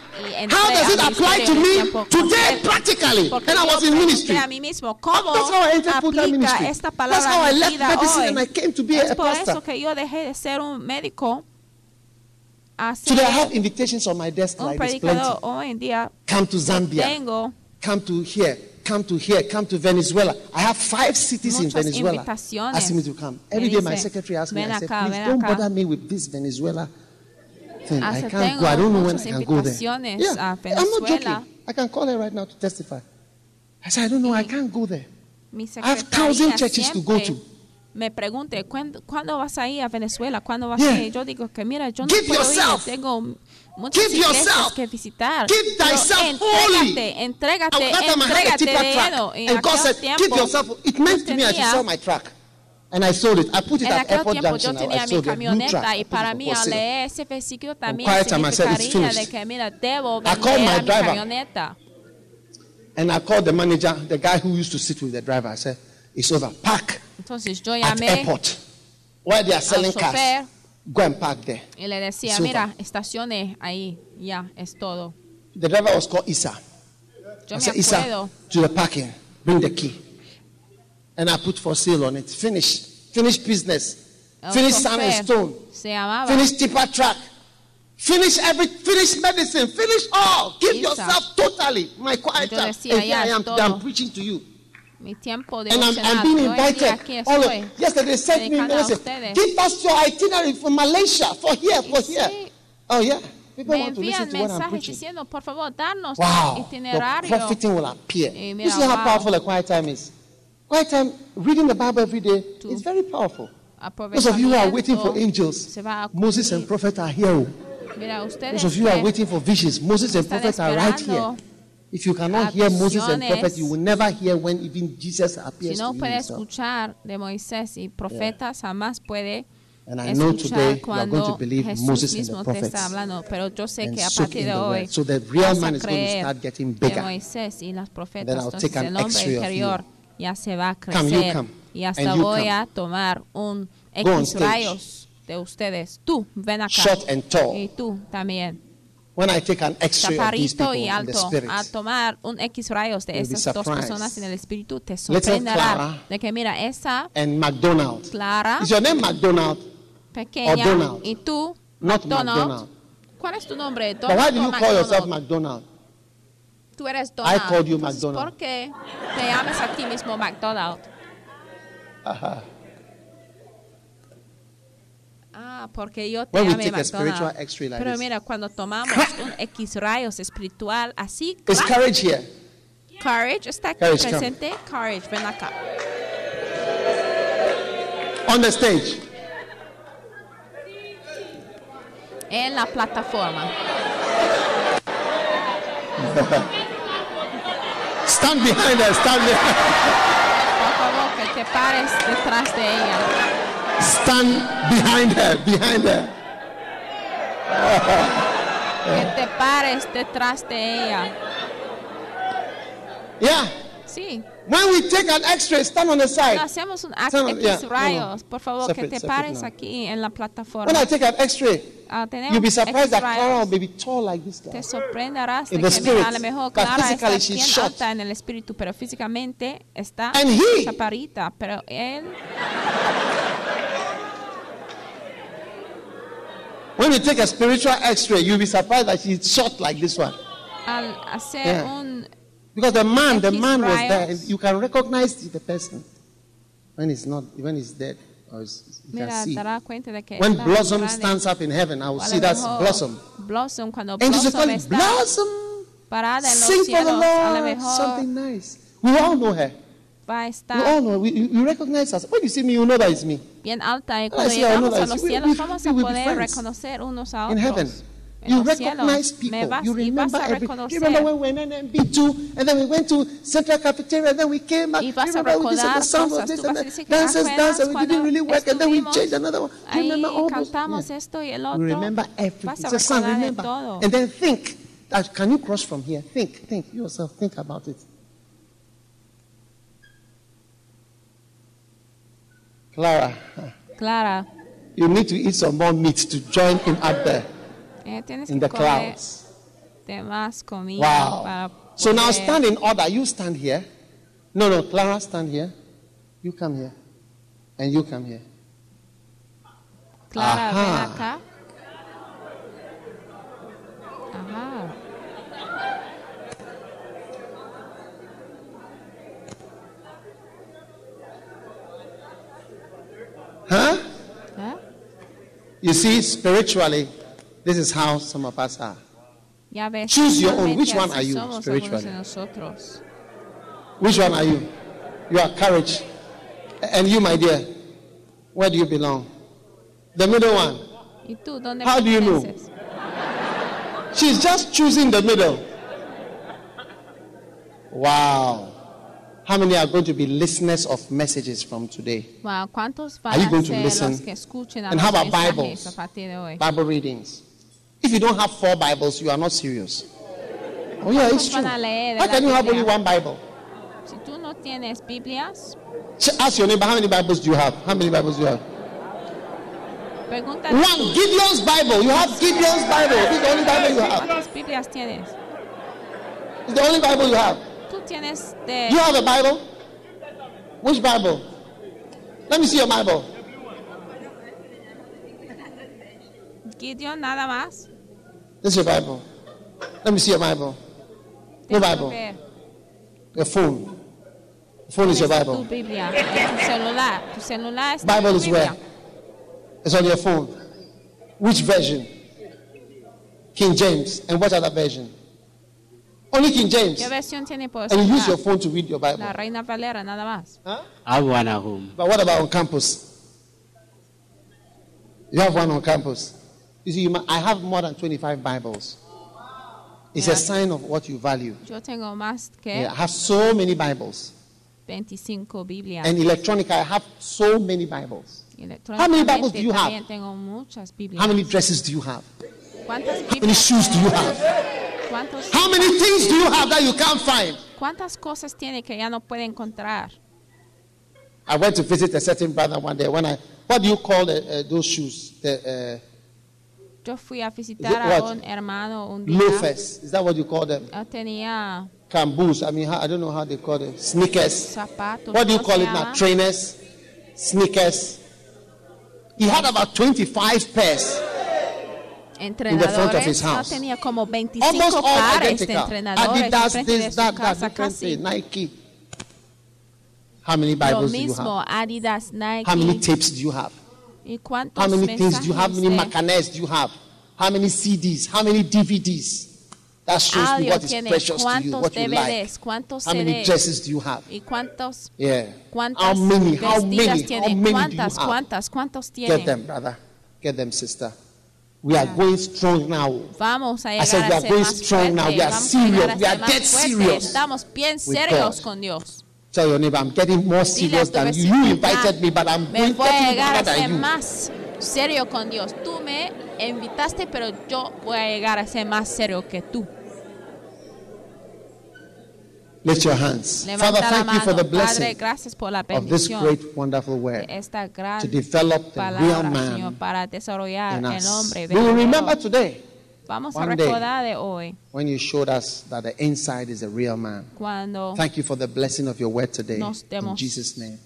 How does it apply to me today practically? And I was in ministry. a mí mismo, ¿cómo That's how I entered full-time ministry. That's how I left medicine and I came to be a pastor. eso que yo dejé de ser un médico a ser Today I have invitations on my desk like this plenty. Hoy en día Come to Zambia. Come to here. Come to here. Come to Venezuela. I have five cities in Muchas Venezuela invitaciones. asking me to come. Every day my secretary asks me, I said, please don't bother me with this Venezuela tengo don't know when muchas I can go there. invitaciones Yeah, a I'm not Venezuela. joking. I can call her right now to testify. I said, I don't know. I can't go there. mi I have thousand churches to go to. me pregunte ¿cuándo, ¿cuándo vas a ir a Venezuela? ¿Cuándo vas Yeah. a ir? Yo digo que mira, yo no Give puedo yourself. ir, tengo muchas Give iglesias yourself. que visitar. Give thyself entrégate, entrégate, entrégate de lleno. En And God said, tiempo, give yourself. It meant to me I should sell my track. And I sold it. I put it at Airport Junction. I- tenía I mi sold it. New track. camioneta I y put para it mí for al sale. leer ese versículo también I said, "It's significaría de que mira, called vender my a mi driver. camioneta. And I called the manager, the guy who used to sit with the driver. I said, it's over. Park Entonces yo at llamé airport. Where they are selling cars. Go and park there. y le decía, mira, estaciones ahí, ya, es todo. The driver was called Isa. Yo I me said, Isa, to the parking. Bring the key. And I put for sale on it. Finish. Finish business. el Finish sand and stone. Finish tipper track. Finish every, finish medicine. Finish all. Give yourself totally. My quiet time. And here I am. I'm preaching to you. mi tiempo de And I'm, I'm being invited. All of, yesterday sent me a message. Give us your itinerary for Malaysia, for here, for here. Oh yeah. People me want to listen envían to what I'm mensajes preaching. diciendo, por favor, darnos Wow. The itinerario. profiting will appear. You see how powerful a quiet time is. Quiet time, reading the Bible every day, is very powerful. Those of you who are waiting for angels, se va a Moses and prophet are here. oh. Those of you are waiting for visions. Moses and están prophets are right here. If you cannot hear Moses and prophets, you will never hear when even Jesus si appears no to you puede escuchar de Moisés y profetas, jamás puede And I know today you are going to believe Jesús Moses and the prophets hablando. Pero yo sé and que a partir de hoy. So the real man is going to start getting bigger. Moisés y las then profetas. I'll Entonces take an X-ray of interior ya se va a crecer come. y hasta voy come. a tomar un X rayos de ustedes. Tú, ven acá. Short and tall. Y tú también. When I take an chaparrito y alto spirit, a tomar un X rayos de esas dos personas en el espíritu te sorprenderá de que mira esa and McDonald. Clara Is your name McDonald? pequeña Or Donald. y tú Not McDonald. McDonald. ¿Cuál es tu nombre? But why Donald do you call yourself McDonald? Tú eres Donald. called you Entonces, McDonald. ¿Por qué te llamas a ti mismo McDonald? Ah, porque yo te llamé McDonald. Like Pero mira, cuando tomamos [LAUGHS] un X rayos espiritual así, Is ¡clac! courage here? Courage está aquí Courage, come. presente. Courage, ven acá. On the stage. En la plataforma. [LAUGHS] Stand behind her. Stand behind. Por favor, que te pares detrás de ella. Stand behind her. Behind her. Que te pares detrás de ella. Yeah. Sí. When we take an X-ray, stand on the side. No, hacemos un on- yeah, no, no. Oh, por favor, Separate, que te pares now. aquí en la plataforma. When. I take an X-ray, ah, tenemos you'll be surprised that. Clara will be tall like this guy. Te sorprenderás de que a lo spirit, mejor Clara está bien short. alta en el espíritu, pero físicamente está And he- chaparrita. Pero él, When you take a spiritual X-ray, you'll be surprised that she's short like this one. al hacer Yeah. un Because the man, the man was there, and you can recognize the person when he's not, when he's dead, or he's, you mira, can see. te darás cuenta de que When Blossom stands up in heaven, I will see that's Blossom. Blossom, cuando Blossom it Blossom. parada en los Sing for the cielos, a lo Lord. Something nice. We all know her. va a We all know. We, you, recognize us. When you see me, you know that it's me. bien alta y I cuando llegamos a los cielos vamos a poder reconocer unos a In heaven. You recognize people. You remember a every. You remember when we went in NB2 and then we went to Central Cafeteria and then we came back. You remember we just recordar the sound of this and vas a then dancers apenas dance and we didn't really work and then we changed another one. You remember all those? Yeah. You remember everything. Vas a So son, recordar de remember. And then think. that- Can you cross from here? Think, think. Yourself, think about it. Clara, Clara, you need to eat some more meat to join in up there eh, tienes in the clouds. de más comida Wow. para So now stand in order. You stand here. No, no, Clara, stand here. You come here. And you come here. Clara, ven Ajá. acá. Ajá. Huh? ¿Eh? You see, spiritually, this is how some of us are. Ya ves. Choose your own. Which one are you spiritually? Which one are you? You are courage. And you, my dear, where do you belong? The middle one. ¿Y tú dónde How do you know? She's just choosing the middle. Wow. How many are going to be listeners of messages from today? Wow, ¿Cuántos Are you going to listen? los que escuchen a And how about Bibles? a partir de hoy? Bible readings. If you don't have four Bibles, you are not serious. Oh, yeah, it's true. van a leer de How can you have only one Bible? Si tú no tienes Biblias, Ask your neighbor, how many Bibles do you have? How many Bibles do you have? One. Gideon's Bible. You have Gideon's Bible. Is the only Bible you have. ¿cuántas Biblias tienes? It's the only Bible you have. Tú tienes de You have a Bible? Which Bible? Let me see your Bible. Gideon nada más. This is your Bible. Let me see your Bible. No Bible. ver. Your phone. Phone is your Bible. Tu Biblia, tu celular. Tu celular está en Bible is where? It's on your phone. Which version? King James. And what other version? Only King James. ¿Qué versión tiene por And you use your phone to read your Bible. La Reina Valera, nada más. Huh? I have one at home. But what about on campus? You have one on campus. You see, I have more than 25 Bibles. It's a sign of what you value. Yo tengo más que Yeah, I have so many Bibles. 25 Biblias. And electronic, I have so many Bibles. How many Bibles do you have? tengo muchas Biblias. How many dresses do you have? ¿Cuántas How many shoes do you have? ¿Cuántos- How many things do you have that you can't find? ¿Cuántas cosas tiene que ya no puede encontrar? I went to visit a certain brother one day. When I, what do you call the, uh, those shoes? The Yo fui a Is visitar it a un hermano un día. loafers. Is that what you call them? Él tenía Camboos. I mean, I don't know how they call them. Sneakers. zapatos. What do you call it now? Ah. Trainers, sneakers. He had about 25 pairs. in the front of his. No house. tenía como 25 Almost all pares identical. Adidas, this, that, that, different thing. Nike. How many Bibles do you have? Adidas, Nike. How many tapes do you have? ¿Y cuántos How many things do you have? How many macanes do you have? How many CDs? How many DVDs? That shows me what is precious to you, ¿Cuántos what you like. ¿Cuántos How many dresses do you have? ¿Y cuántos, Yeah. How many? How many? How many do you have? cuántas, cuántos Get them, brother. Get them, sister. We are going strong now. Vamos a I said we are going strong now. We are serious. We are dead serious Estamos bien serios con Dios. Tell your neighbor, I'm getting more serious than you. You invited "Ah, me, but I'm me voy a getting llegar a ser más serio con Dios. Tú me invitaste, pero yo voy a llegar a ser más serio que tú. Lift your hands. Levanta Father, thank you for the Padre, blessing la of this great, wonderful word to develop the real palabra, Señor, man para desarrollar in el us. hombre We will remember today Vamos a one day. recordar de hoy when you showed us that the inside is a real man. cuando Thank you for the blessing of your word today. In Jesus' name.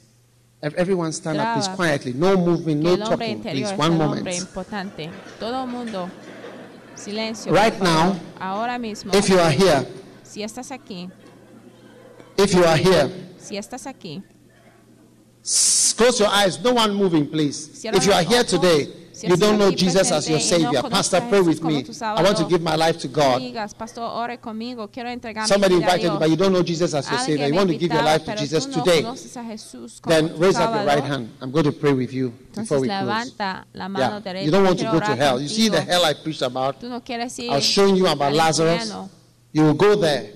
Everyone stand up, please, quietly. No moving, no talking, please. One moment. importante. Todo mundo, silencio. Right now, ahora mismo, If you are here, si estás aquí, if you are here, si estás aquí, close your eyes. No one moving, please. If you are here today, you don't know Jesus as your presente y no Savior. Pastor, pray with me. I want to give my life to God. digas, pastor, ore conmigo, quiero entregar mi Somebody invited you, but you don't know Jesus as your Savior. You want to give your life to Jesus today. conoces a Jesús como Then raise up your right hand. I'm going to pray with you before we close. levanta la mano Yeah. You don't want to go to hell. You see the hell I preached about? Tú no quieres ir I was showing you about Lazarus. You will go there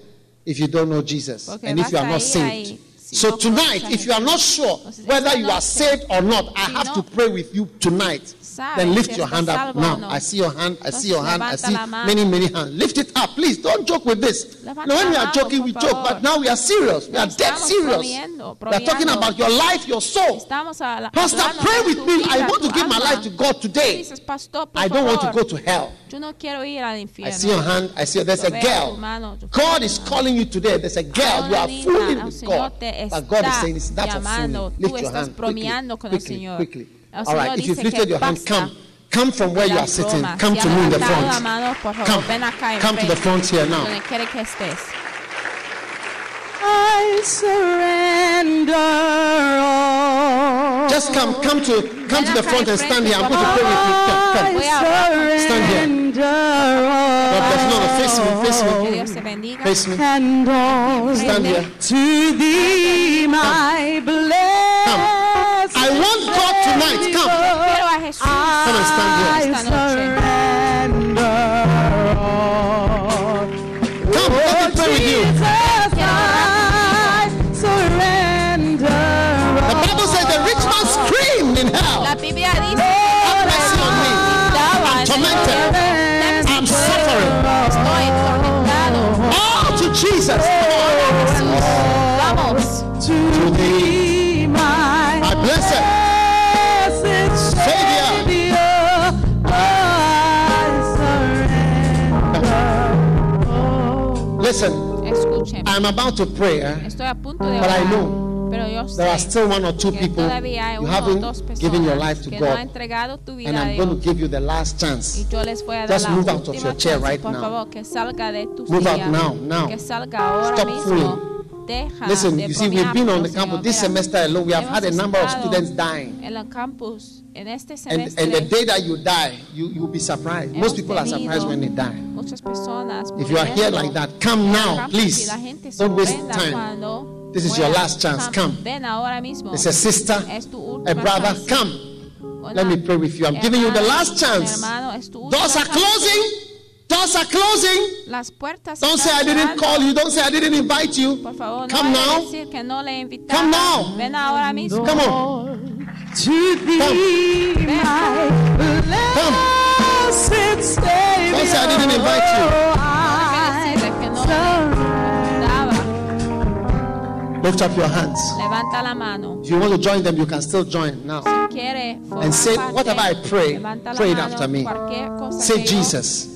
if you don't know Jesus and if you are not saved. So tonight, if you are not sure whether you are saved or not, I have to pray with you tonight. Then lift your hand up now. I see your hand. I see your hand. I see many, many hands. Lift it up, please. Don't joke with this. Levanta No, when we are joking, we joke, but now we are serious. We are dead serious. We are talking about your life, your soul. Estamos a la, Pastor, pray with me. I want to give my life to God today. dices, pastor, por I don't want to go to hell. Yo no quiero ir al I see your hand. I see there's a Yo veo tu girl. God is calling you today. There's a girl. You are fooling with God está llamando, tú estás bromeando con el Señor. El Señor dice que basta. Come from where you are sitting. Come to me in the front. Come, come to the front here now. I surrender all. Just come. Come to come to the front and stand here. I'm going to pray with you. Come. come. Voy. Stand here. God bless. No, no, face me. Face me. Dios te bendiga. Face me. And Stand here. to thee, my blessed I want God tonight. Come. Quiero a Jesús. Come and stand here. I'm about to pray, eh? Estoy a punto de But I know pero yo There are still one or two que people todavía hay you uno o haven't dos given your life to que no God, entregado tu vida and a I'm going to Dios. give you the last chance. Y yo les voy a dar Just la move out of última your chair chance, right por now. favor, que salga de tu Move out silla, now, now. que salga ahora Stop mismo. fooling. Deja Listen, de you see, bromear we've been on the campus this Mira, semester alone. We have had a number of estado students dying. En el campus, en este And, semestre, and the day that you die, you, you'll be surprised. Most people are surprised when they die. If you are here like that, come now, please. Don't waste time. This is your last chance. Come. Ven ahora mismo. It's a sister, a brother, come. Let me pray with you. I'm giving you the last chance. Hermano, es tu Doors are closing. Doors are closing. Don't say I didn't call you. Don't say I didn't invite you. Come now. decir que no le. Come now. Ven ahora mismo. Come on. To thee, my blessed Savior. Don't say I didn't invite you. Déjame decirle que no le invitaba. Lift up your hands. Levanta la mano. If you want to join them, you can still join now. Si quiere And say, parte, whatever I pray, pray it after me. Cosa Say, que yo Jesus,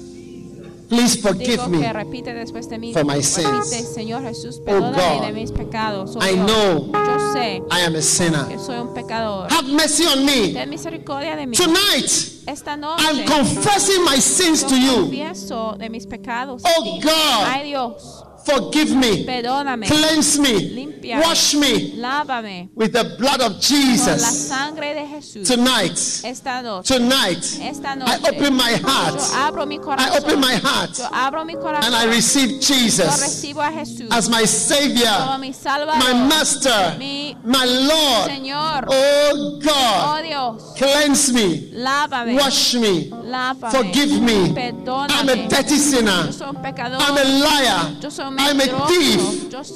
please forgive digo me. que repite después de mí. for my Repite, sins. Señor Jesús, Oh, perdóname God. de mis pecados. Oh, I Dios, know Yo sé I am a sinner. que soy un pecador. Have mercy on me. Ten misericordia de mí. Tonight, Esta noche I'm confessing my sins yo to you. confieso de mis pecados. Oh, a ti. God. Ay Dios, Forgive me. perdóname. Cleanse me. Wash me Lávame with the blood of con la Jesus. sangre de Jesús. Tonight, Esta noche. tonight, Esta I open my Yo heart abro mi corazón. I open my heart Yo abro mi corazón. and I receive Yo Jesus recibo a Jesús as my como Savior, mi Salvador. my Master, mi my Lord. Señor. Oh Oh God, Dios, cleanse me, lávame. wash me, Lávame. forgive me. Perdóname. I'm a dirty sinner. Yo soy un pecador. I'm a liar. Yo soy un I'm a thief.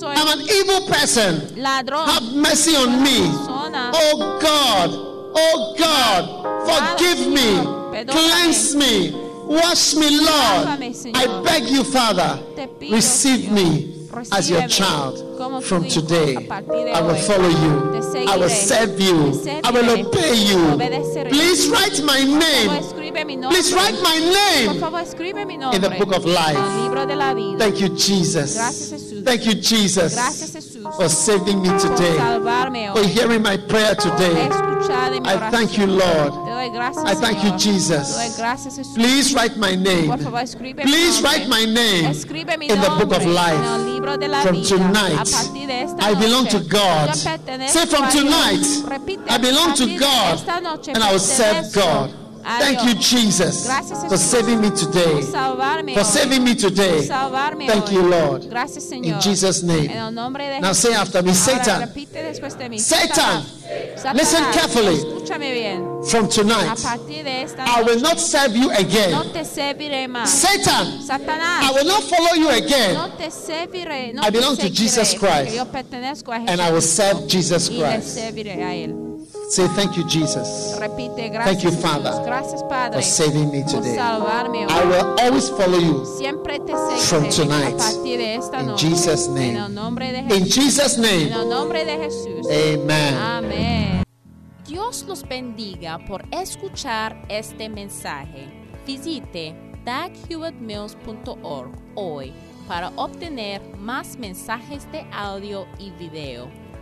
I'm an evil person. Have mercy on me. Oh God, oh God, forgive me, cleanse me, wash me, Lord. I beg you, Father, receive me as your child from today. I will follow you. I will serve you. I will obey you. Please write my name. Please write my name in the book of life. Thank you, Jesus. Thank you, Jesus, for saving me today, for hearing my prayer today. I thank you, Lord. I thank you, Jesus. Please write my name. Please write my name in the book of life. From tonight, I belong to God. Say from tonight, I belong to God, and I will serve God. Thank you, Jesus, for saving me today. For saving me today. Thank you, Lord. In Jesus' name. Now say after me, Satan. Satan, listen carefully. From tonight, I will not serve you again. Satan, I will not follow you again. I belong to Jesus Christ, and I will serve Jesus Christ. Say thank you, Jesus, Repite, gracias you, Jesús. Father, gracias Padre for saving me today. salvarme I will always follow you. Siempre te From tonight, a partir de esta in noche. Jesus' name. En el nombre de In. Jesus' En name, el nombre de Jesús. amen. Amén. Dios los bendiga por escuchar este mensaje. Visite daghewittmills.org hoy para obtener más mensajes de audio y video,